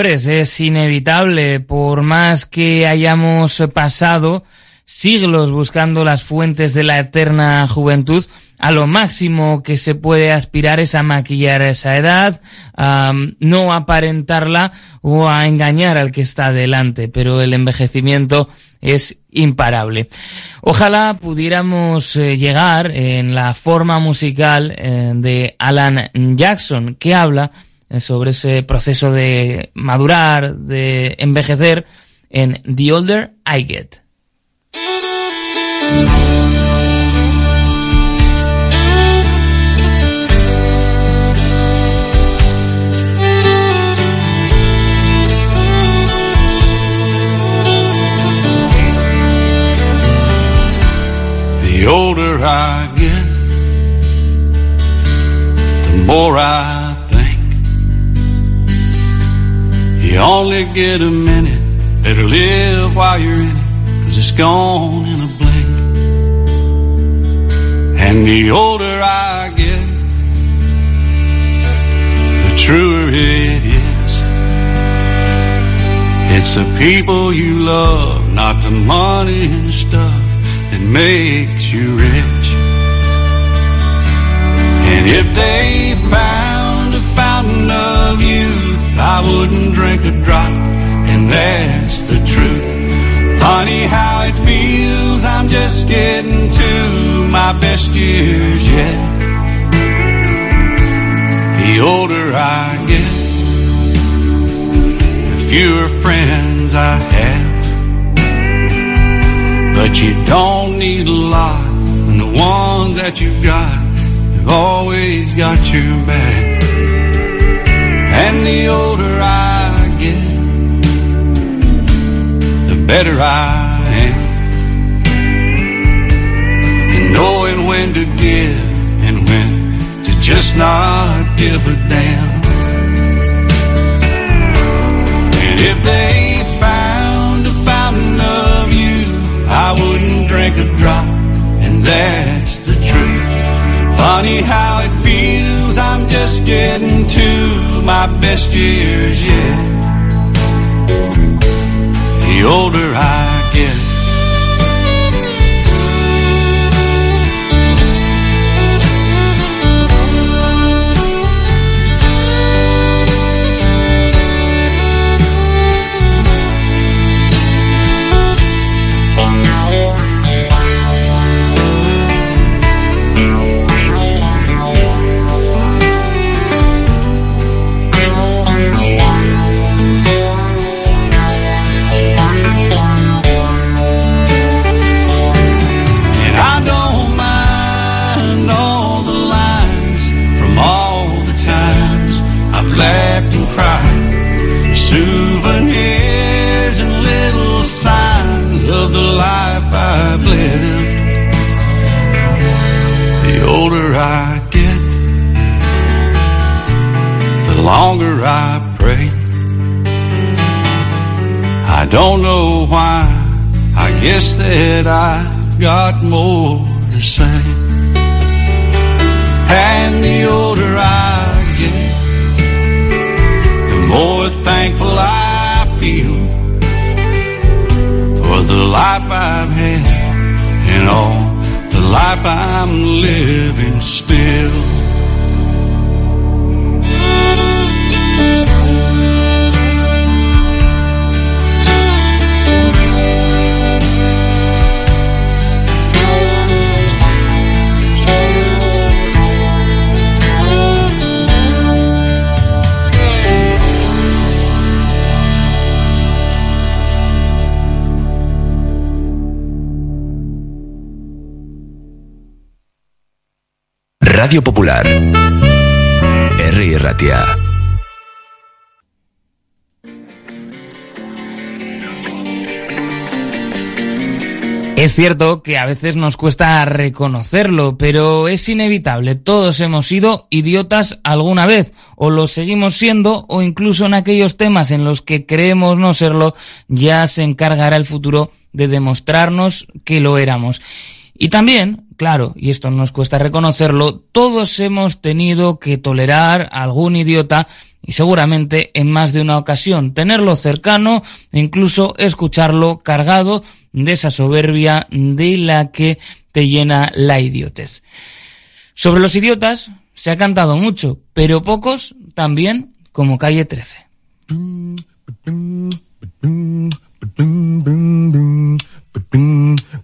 Es inevitable, por más que hayamos pasado siglos buscando las fuentes de la eterna juventud, a lo máximo que se puede aspirar es a maquillar esa edad, a no aparentarla o a engañar al que está delante, pero el envejecimiento es imparable. Ojalá pudiéramos eh, llegar en la forma musical eh, de Alan Jackson, que habla sobre ese proceso de madurar, de envejecer en The Older I Get. The older I You only get a minute, better live while you're in it, cause it's gone in a blink. And the older I get, the truer it is. It's the people you love, not the money and the stuff that makes you rich. And if they found a fountain of youth, I wouldn't drink a drop, and that's the truth. Funny how it feels, I'm just getting to my best years yet. The older I get, the fewer friends I have. But you don't need a lot when the ones that you've got have always got your back. And the older I get, the better I am. And knowing when to give and when to just not give a damn. And if they found a fountain of youth, I wouldn't drink a drop, and that's the truth. Funny how it feels, I'm just getting to my best years yet. The older I get. I've lived. The older I get, the longer I pray. I don't know why. I guess that I've got more to say. And the older I get, the more thankful I feel for the life I've and all the life I'm living still. Radio Popular. Herri Ratia. Es cierto que a veces nos cuesta reconocerlo, pero es inevitable. Todos hemos sido idiotas alguna vez, o lo seguimos siendo, o incluso en aquellos temas en los que creemos no serlo, ya se encargará el futuro de demostrarnos que lo éramos. Y también, claro, y esto nos cuesta reconocerlo, todos hemos tenido que tolerar a algún idiota y seguramente en más de una ocasión tenerlo cercano e incluso escucharlo cargado de esa soberbia de la que te llena la idiotez. Sobre los idiotas se ha cantado mucho, pero pocos también como Calle 13.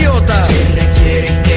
se requiere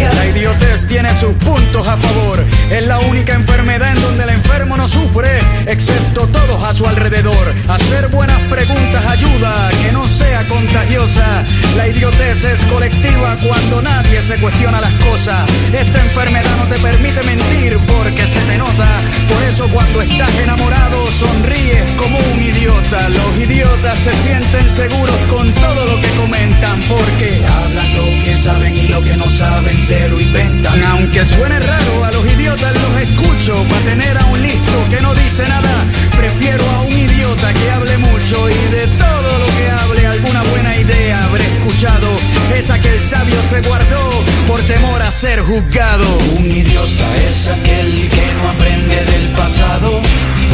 La idiotez tiene sus puntos a favor. Es la única enfermedad en donde el enfermo no sufre, excepto todos a su alrededor. Hacer buenas preguntas ayuda a que no sea contagiosa. La idiotez es colectiva cuando nadie se cuestiona las cosas. Esta enfermedad no te permite mentir porque se te nota. Por eso cuando estás enamorado sonríes como un idiota. Los idiotas se sienten seguros con todo lo que comentan porque hablan lo que saben y lo que no saben se lo inventan. Aunque suene raro, a los idiotas los escucho para tener a un listo que no dice nada. Prefiero a un idiota que hable mucho y de todo lo que hable alguna buena idea habré escuchado. Esa que el sabio se guardó por temor a ser juzgado. Un idiota es aquel que no aprende del pasado.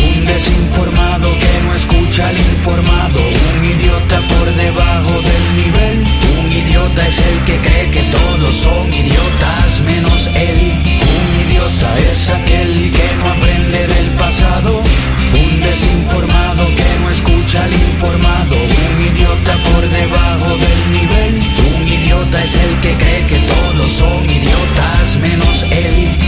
Un desinformado que no escucha al informado. Un idiota por debajo del nivel. Un idiota es el que cree que todos son idiotas menos él. Un idiota es aquel que no aprende del pasado. Un desinformado que no escucha al informado. Un idiota por debajo del nivel. Un idiota es el que cree que todos son idiotas menos él.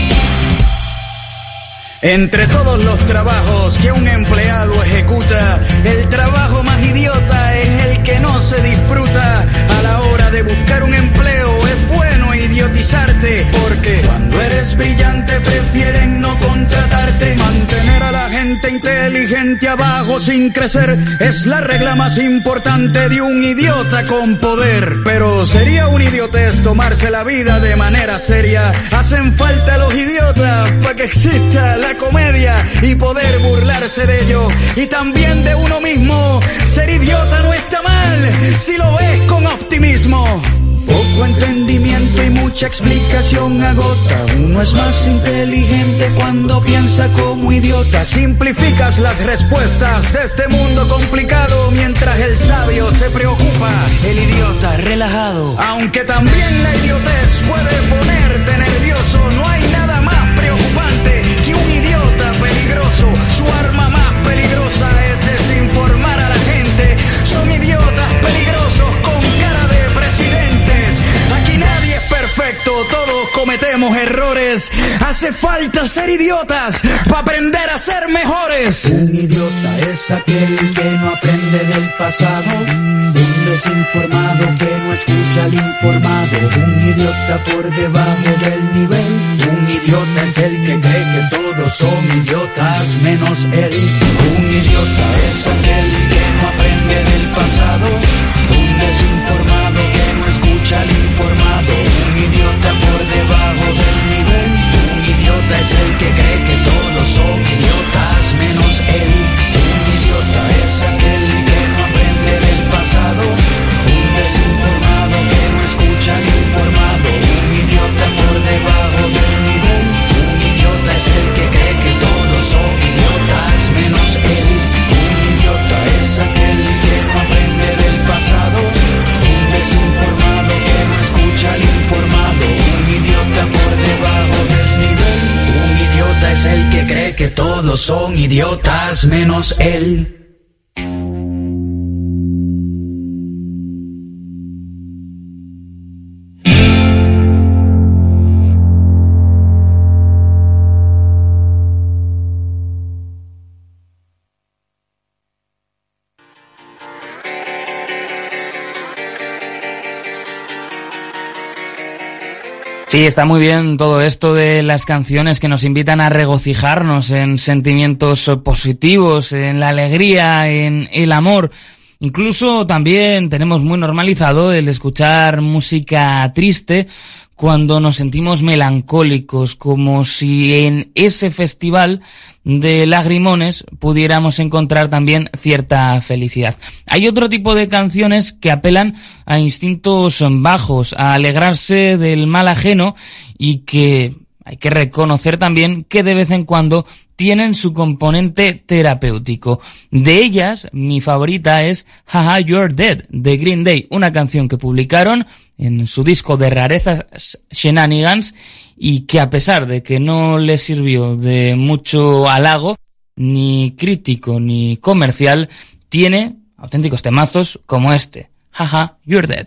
Entre todos los trabajos que un empleado ejecuta, el trabajo más idiota es el que no se disfruta. De buscar un empleo es bueno idiotizarte, porque cuando eres brillante prefieren no contratarte. Gente inteligente abajo sin crecer es la regla más importante de un idiota con poder. Pero sería un idiotez tomarse la vida de manera seria. Hacen falta los idiotas para que exista la comedia y poder burlarse de ello. Y también de uno mismo. Ser idiota no está mal si lo ves con optimismo. Poco y mucha explicación agota. Uno es más inteligente cuando piensa como idiota. Simplificas las respuestas de este mundo complicado mientras el sabio se preocupa. El idiota relajado. Aunque también la idiotez puede ponerte nervioso, no hay nada más preocupante que un idiota peligroso. Su arma más peligrosa es desinformar a la gente. Son idiotas peligrosos todos cometemos errores. Hace falta ser idiotas para aprender a ser mejores. Un idiota es aquel que no aprende del pasado. Un desinformado que no escucha al informado. Un idiota por debajo del nivel. Un idiota es el que cree que todos son idiotas menos él. Un idiota es aquel que no aprende del pasado. Un desinformado que no escucha al informado. Debajo del nivel. Un idiota es el que cree que todos son idiotas menos él. Cree que todos son idiotas menos él. Sí, está muy bien todo esto de las canciones que nos invitan a regocijarnos en sentimientos positivos, en la alegría, en el amor. Incluso también tenemos muy normalizado el escuchar música triste cuando nos sentimos melancólicos, como si en ese festival de lagrimones pudiéramos encontrar también cierta felicidad. Hay otro tipo de canciones que apelan a instintos bajos, a alegrarse del mal ajeno y que hay que reconocer también que de vez en cuando tienen su componente terapéutico. De ellas, mi favorita es Haha You're Dead de Green Day, una canción que publicaron en su disco de rarezas Shenanigans y que a pesar de que no le sirvió de mucho halago, ni crítico ni comercial, tiene auténticos temazos como este. Haha, you're dead.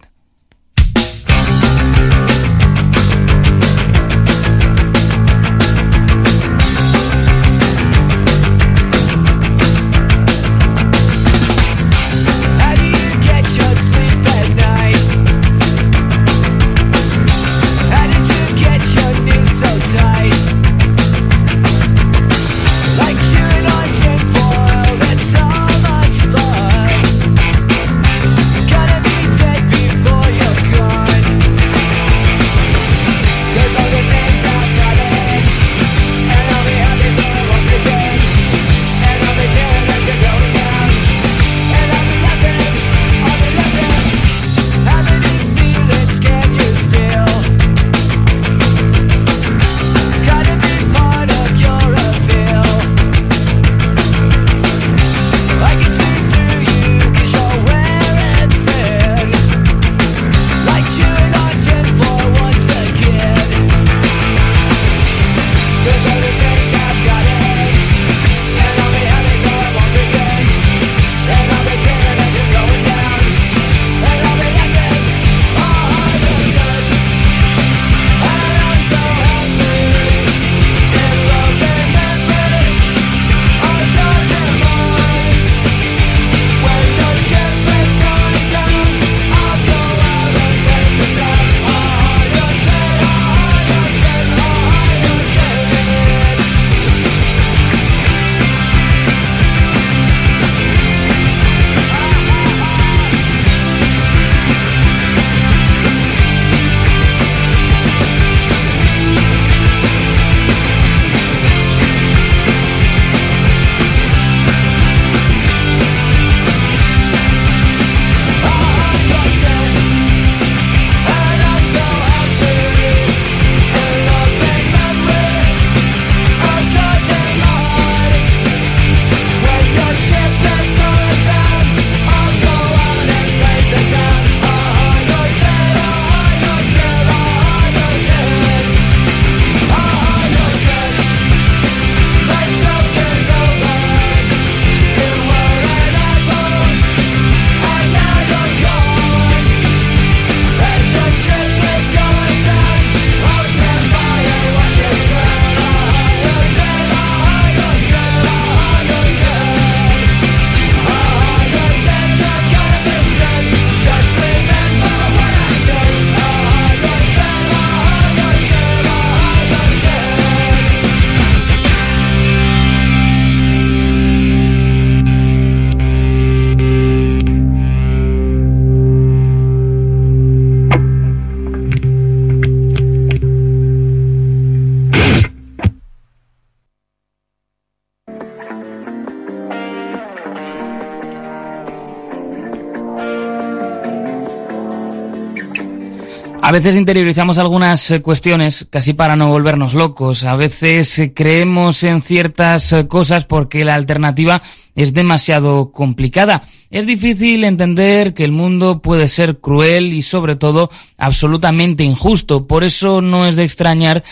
A veces interiorizamos algunas eh, cuestiones casi para no volvernos locos. A veces eh, creemos en ciertas eh, cosas porque la alternativa es demasiado complicada. Es difícil entender que el mundo puede ser cruel y sobre todo absolutamente injusto. Por eso no es de extrañar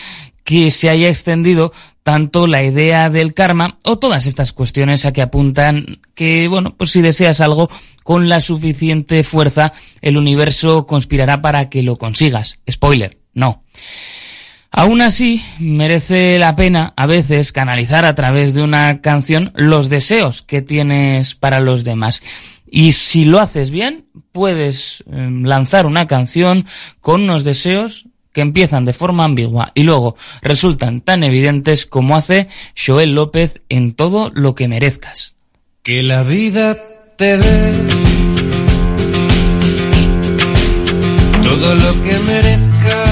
que se haya extendido tanto la idea del karma o todas estas cuestiones a que apuntan que, bueno, pues si deseas algo con la suficiente fuerza, el universo conspirará para que lo consigas. Spoiler, no. Aún así, merece la pena a veces canalizar a través de una canción los deseos que tienes para los demás. Y si lo haces bien, puedes eh, lanzar una canción con unos deseos que empiezan de forma ambigua y luego resultan tan evidentes como hace Joel López en todo lo que merezcas. Que la vida te dé todo lo que merezcas.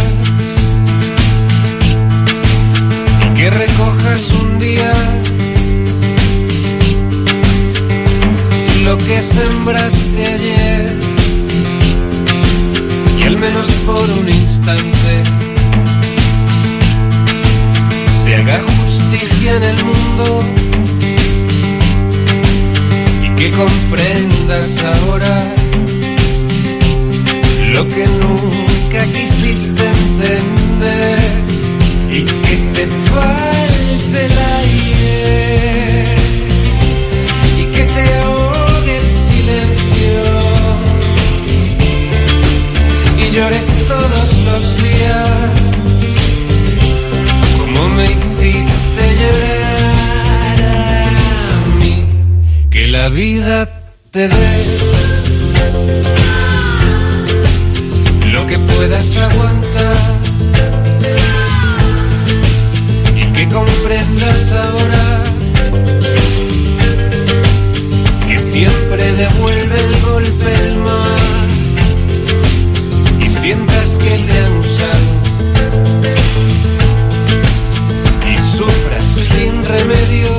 Que recojas un día lo que sembraste ayer menos por un instante. Se haga justicia en el mundo y que comprendas ahora lo que nunca quisiste entender y que te falte el llores todos los días. Como me hiciste llorar a mí que la vida te dé lo que puedas aguantar. Y que comprendas ahora que siempre devuelve el golpe el mar. y sientas que te han usado y sufras sin remedio.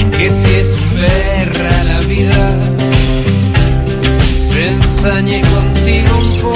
Y que si es perra la vida se ensañe contigo un poco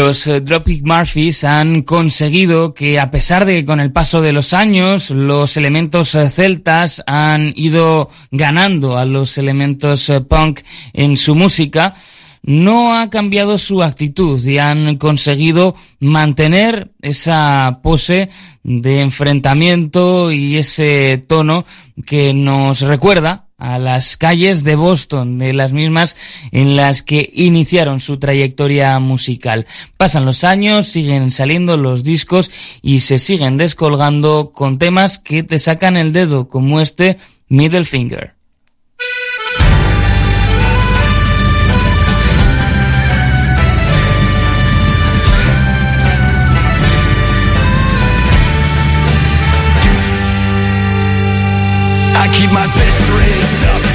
Los eh, Dropkick Murphys han conseguido que a pesar de que con el paso de los años los elementos eh, celtas han ido ganando a los elementos eh, punk en su música, no ha cambiado su actitud y han conseguido mantener esa pose de enfrentamiento y ese tono que nos recuerda a las calles de Boston, de las mismas en las que iniciaron su trayectoria musical. Pasan los años, siguen saliendo los discos y se siguen descolgando con temas que te sacan el dedo, como este Middle Finger. Keep my fist raised up,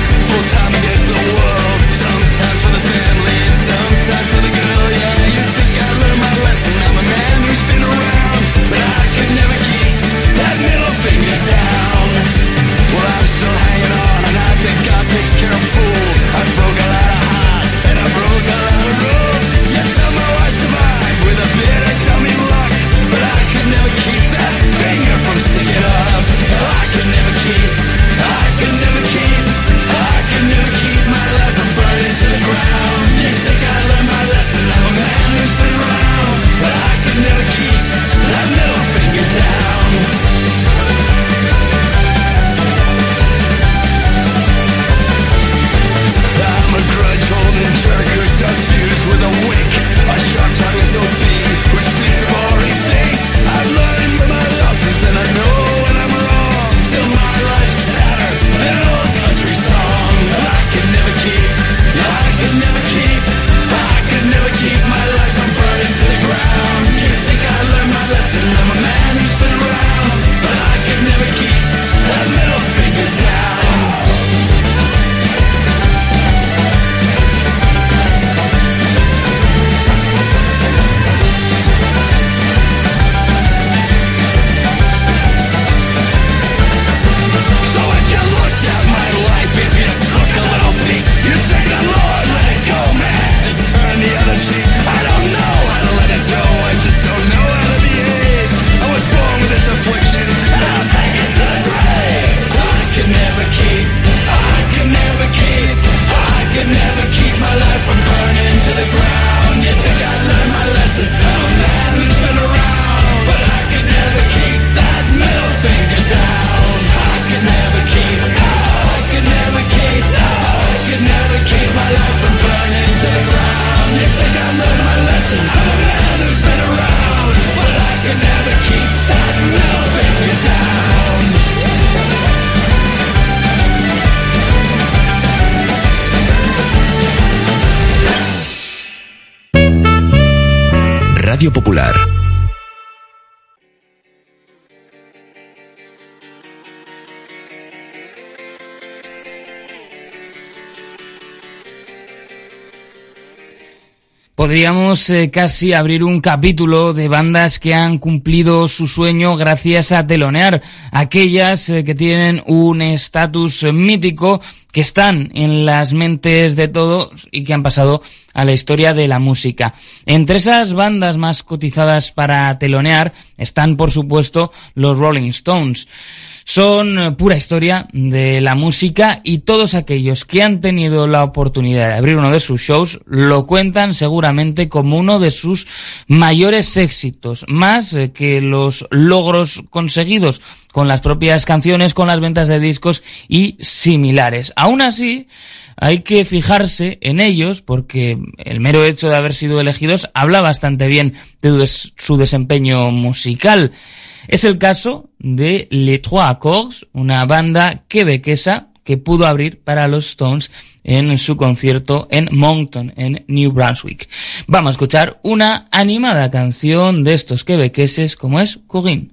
Podríamos eh, casi abrir un capítulo de bandas que han cumplido su sueño gracias a telonear, aquellas eh, que tienen un estatus mítico, que están en las mentes de todos y que han pasado a la historia de la música. Entre esas bandas más cotizadas para telonear están, por supuesto, los Rolling Stones. Son eh, pura historia de la música y todos aquellos que han tenido la oportunidad de abrir uno de sus shows lo cuentan seguramente como uno de sus mayores éxitos, más eh, que los logros conseguidos con las propias canciones, con las ventas de discos y similares. Aún así, hay que fijarse en ellos porque el mero hecho de haber sido elegidos habla bastante bien de su desempeño musical. Es el caso de Les Trois Accords, una banda quebequesa que pudo abrir para los Stones en su concierto en Moncton, en New Brunswick. Vamos a escuchar una animada canción de estos quebequeses como es Corinne.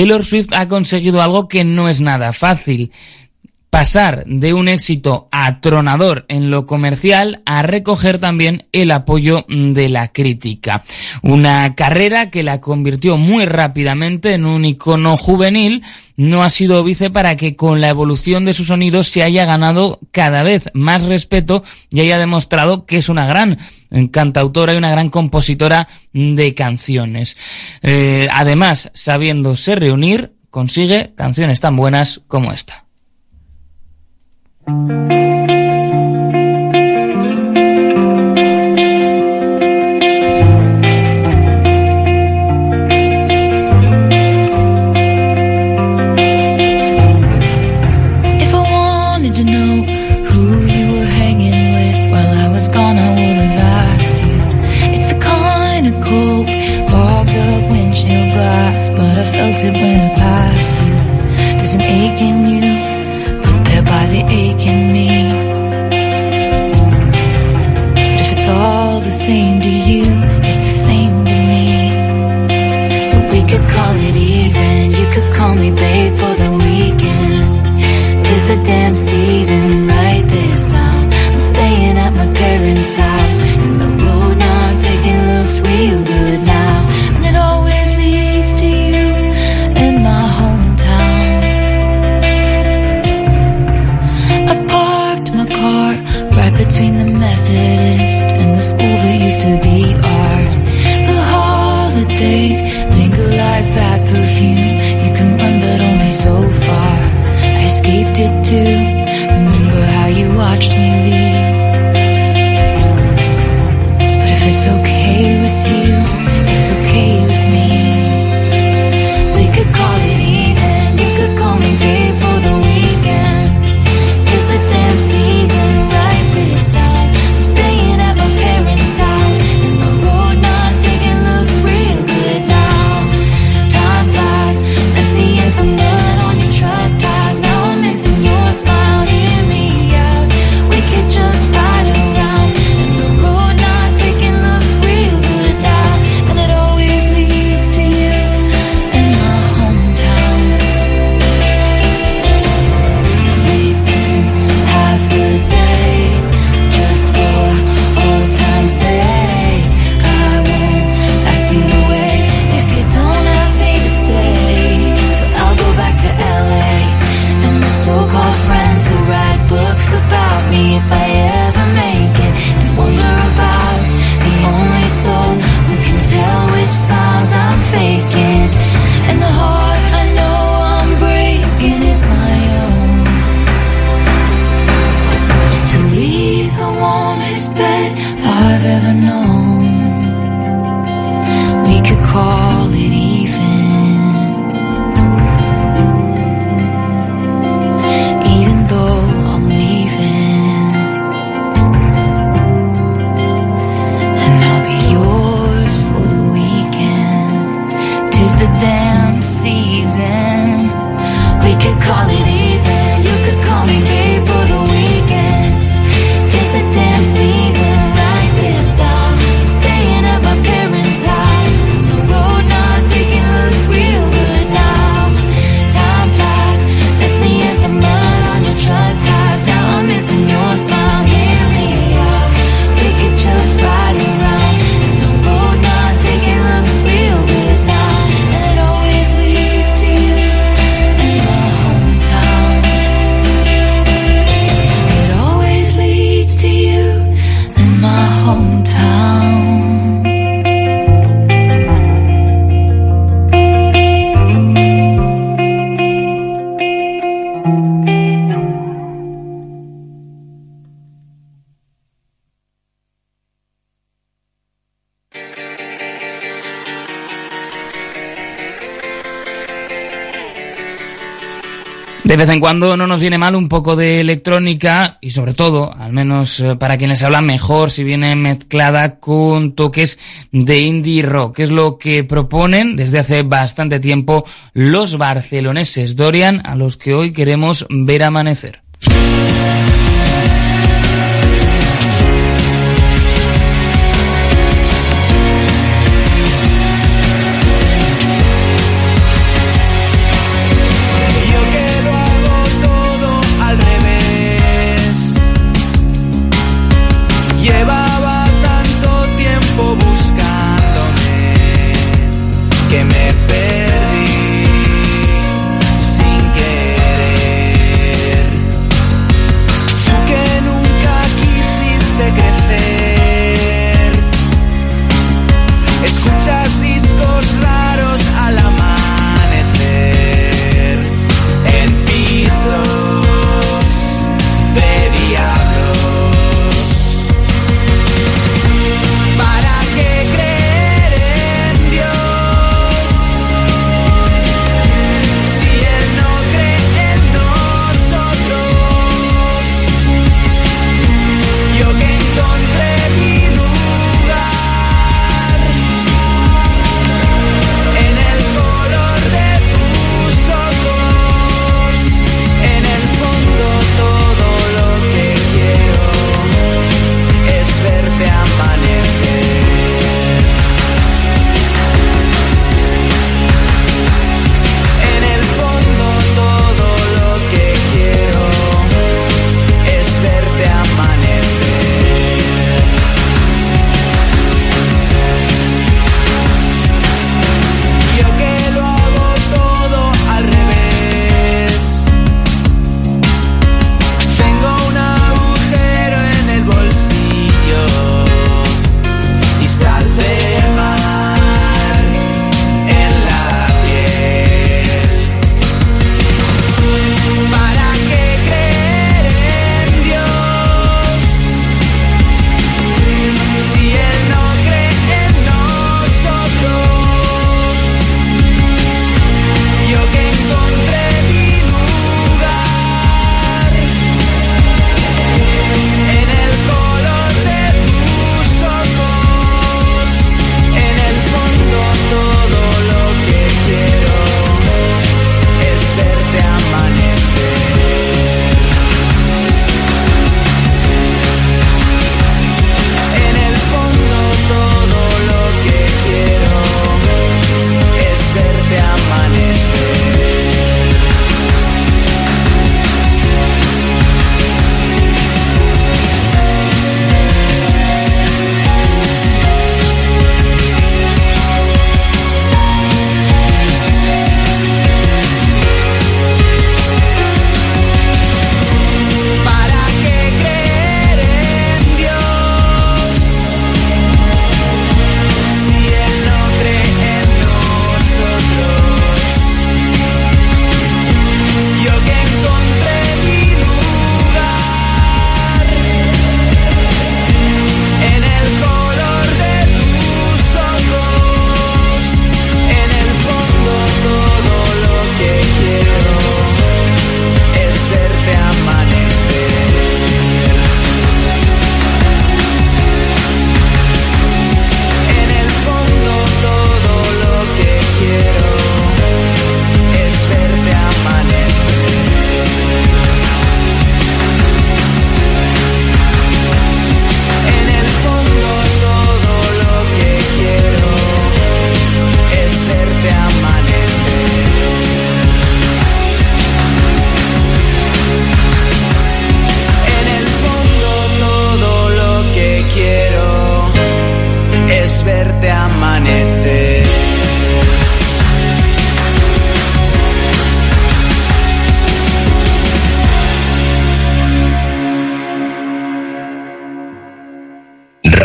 Taylor Swift ha conseguido algo que no es nada fácil pasar de un éxito atronador en lo comercial a recoger también el apoyo de la crítica. Una carrera que la convirtió muy rápidamente en un icono juvenil no ha sido vice para que con la evolución de su sonido se haya ganado cada vez más respeto y haya demostrado que es una gran cantautora y una gran compositora de canciones. Eh, además, sabiéndose reunir, consigue canciones tan buenas como esta. Thank you. cuando no nos viene mal un poco de electrónica y sobre todo, al menos eh, para quienes hablan mejor, si viene mezclada con toques de indie rock. que Es lo que proponen desde hace bastante tiempo los barceloneses Dorian, a los que hoy queremos ver amanecer.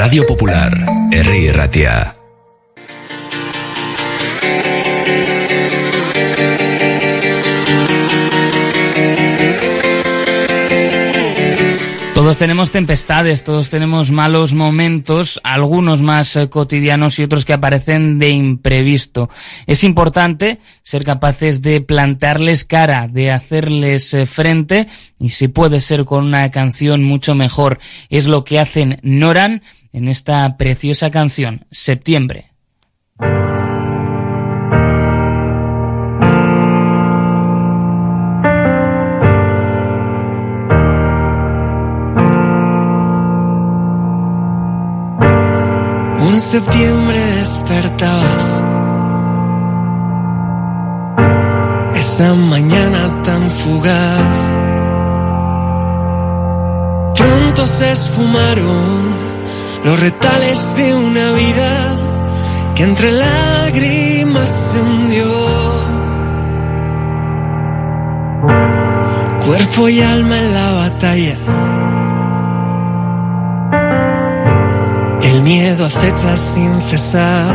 Radio Popular, Herri Ratia. Todos tenemos tempestades, todos tenemos malos momentos, algunos más eh, cotidianos y otros que aparecen de imprevisto. Es importante ser capaces de plantarles cara, de hacerles eh, frente y si puede ser con una canción mucho mejor. Es lo que hacen Noran en esta preciosa canción, Septiembre. Un septiembre despertabas. Esa mañana tan fugaz. Pronto se esfumaron los retales de una vida que entre lágrimas se hundió. Cuerpo y alma en la batalla. El miedo acecha sin cesar.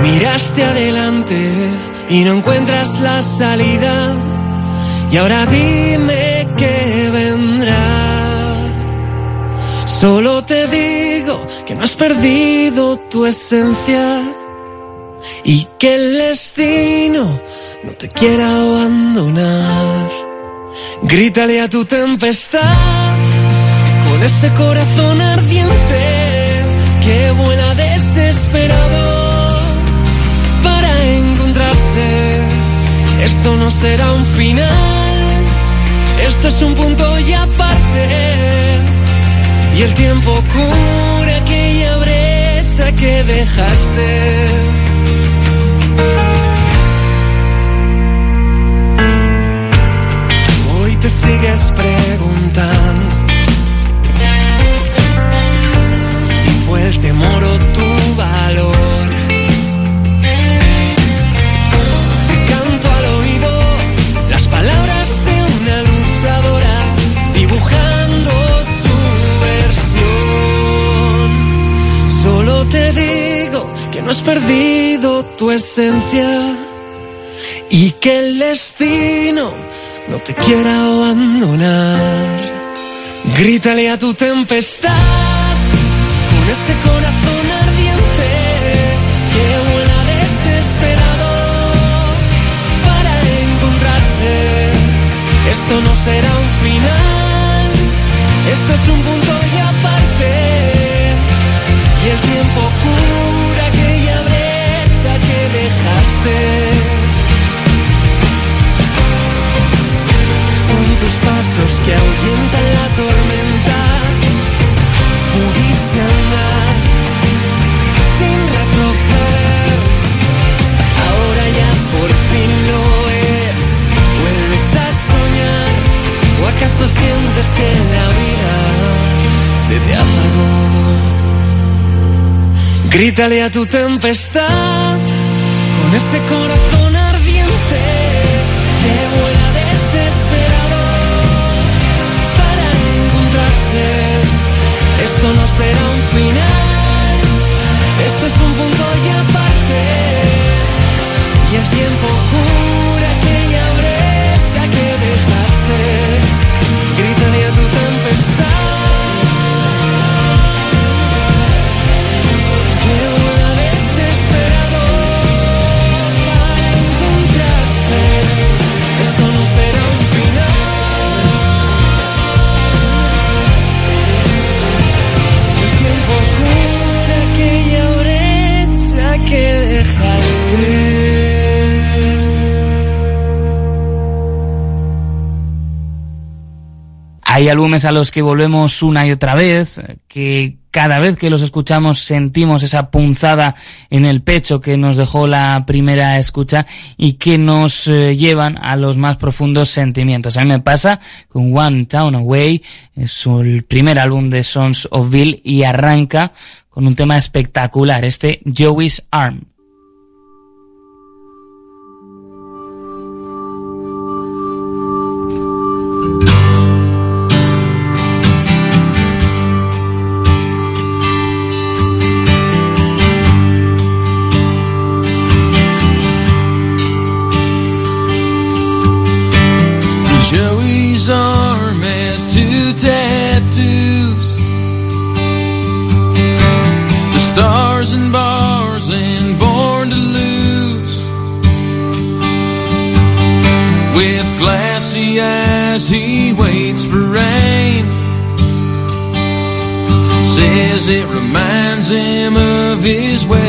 Miraste adelante y no encuentras la salida. Y ahora dime qué vendrá. Solo te digo que no has perdido tu esencia y que el destino no te quiera abandonar. Grítale a tu tempestad con ese corazón ardiente que vuela desesperado para encontrarse. Esto no será un final, esto es un punto y aparte. Y el tiempo cura aquella brecha que dejaste. Hoy te sigues preguntando si fue el temor o no has perdido tu esencia y que el destino no te quiera abandonar. Grítale a tu tempestad con ese corazón ardiente que vuela desesperado para encontrarse. Esto no será un final, esto es un punto y aparte. Y el tiempo que ahuyentan la tormenta. Pudiste andar sin retroceder. Ahora ya por fin lo es. Vuelves a soñar. ¿O acaso sientes que la vida se te apagó? Grítale a tu tempestad con ese corazón Esto no será un final, esto es un punto y aparte. Y el tiempo Hay álbumes a los que volvemos una y otra vez, que cada vez que los escuchamos sentimos esa punzada en el pecho que nos dejó la primera escucha y que nos eh, llevan a los más profundos sentimientos. A mí me pasa con One Town Away, es el primer álbum de Sons of Bill y arranca con un tema espectacular, este Joey's Arm. it reminds him of his way.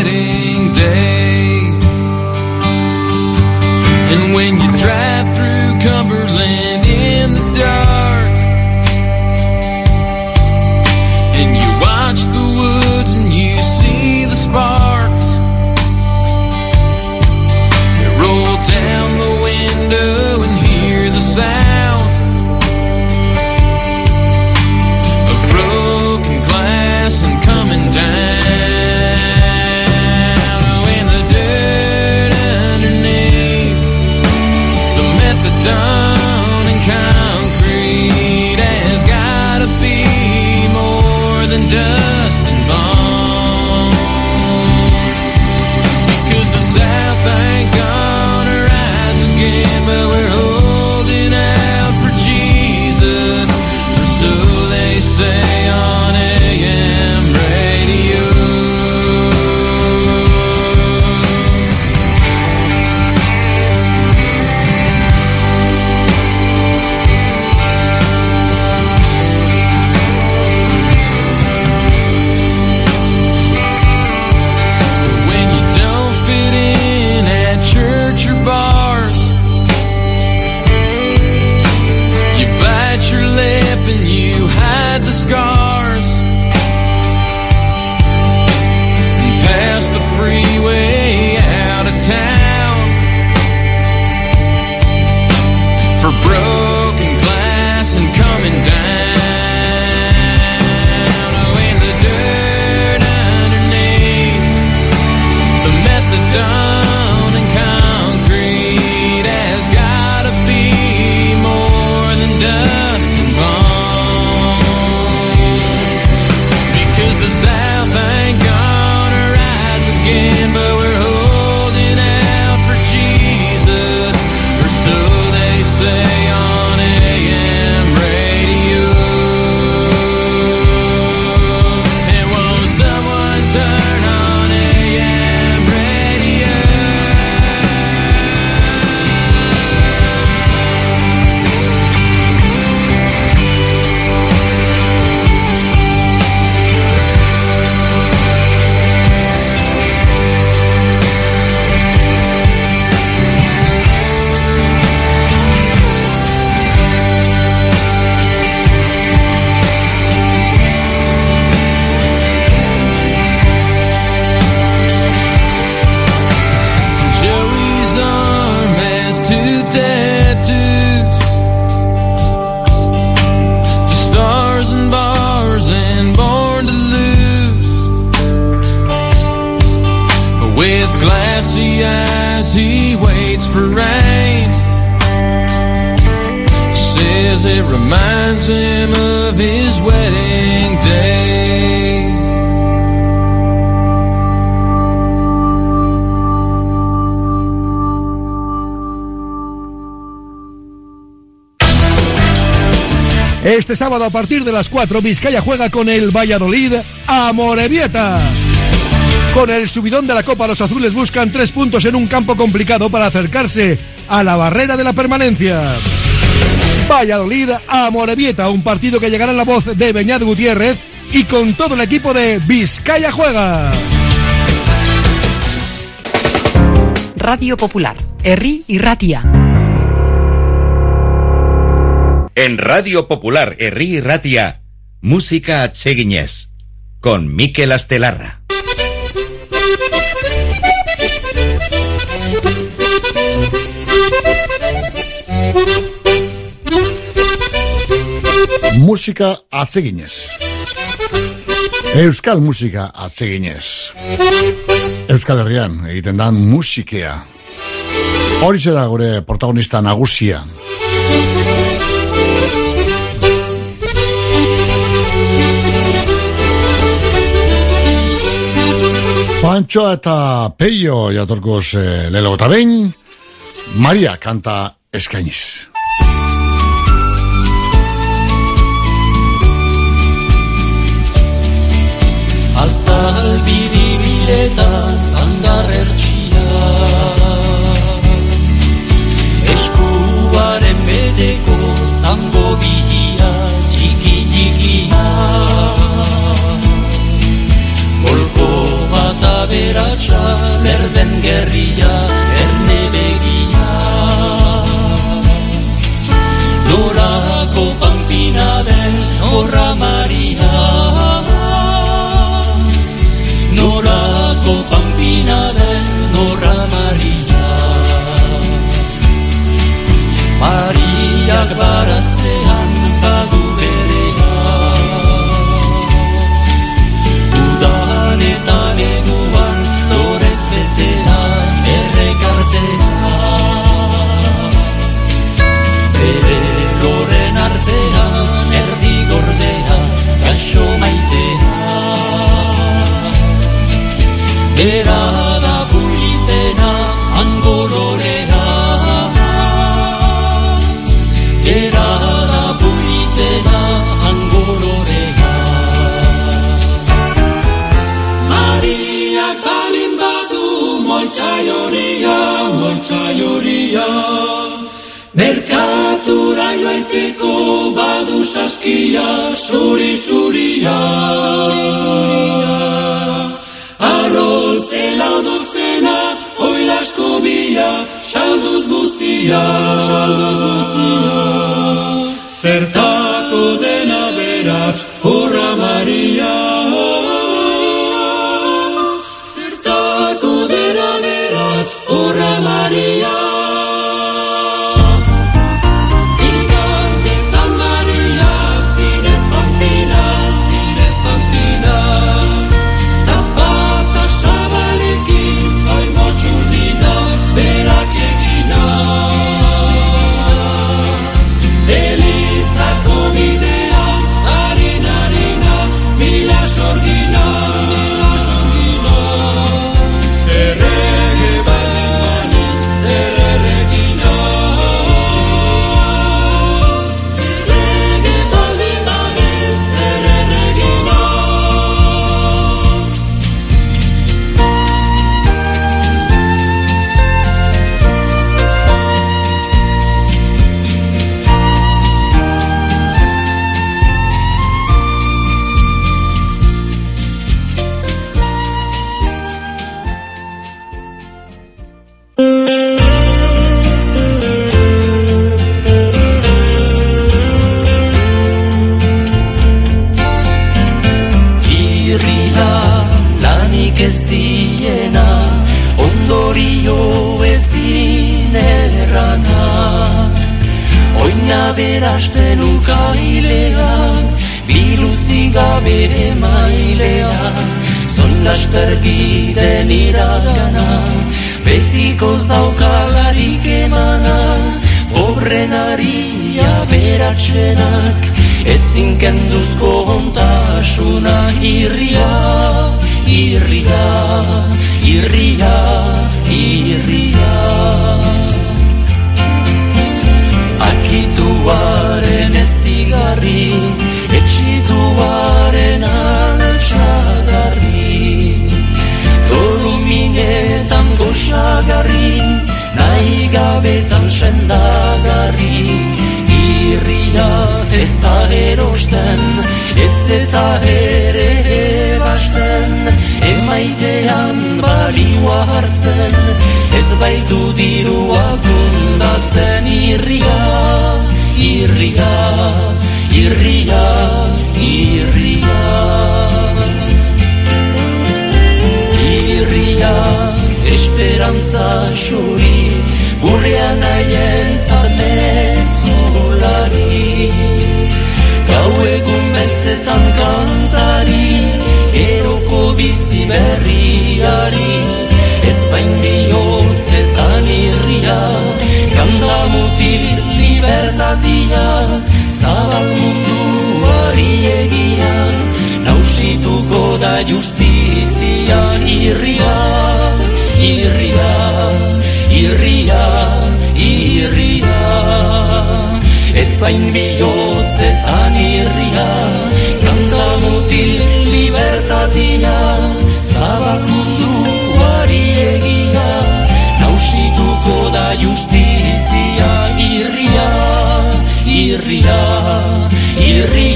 sábado a partir de las 4, Vizcaya juega con el Valladolid a Morevieta. Con el subidón de la Copa, los azules buscan tres puntos en un campo complicado para acercarse a la barrera de la permanencia. Valladolid a Morevieta, un partido que llegará en la voz de Beñat Gutiérrez y con todo el equipo de Vizcaya Juega. Radio Popular, Herri y Ratia. En Radio Popular Herri Ratia, música atseguiñez, con Mikel Astelarra. Música atseguiñez. Euskal musika atseginez. Euskal Herrian egiten dan musikea. Horixe da gure protagonista nagusia. Pantxoa eta Peio jatorkoz e, eh, eta behin, Maria kanta eskainiz. Azta albidibileta zandar ertsia Eskuaren bedeko zango bihia Txiki txikia Golko aberatsa Lerden gerria Erne begia. Norako pampina den Horra Maria. Norako pampina den Horra Maria. Mariak baratzean eta neguan Dorez betea errekartea Bere loren artean erdi gordea Gaxo maitea Bera moltsaioria, moltsaioria Merkatura joaiteko badu saskia, suri suria Suri suria Arrol zela dozena, oilasko bia, salduz guztia, salduz guztia. Zertako dena beraz, horra Maria.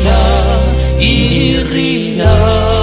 Ria, Iria.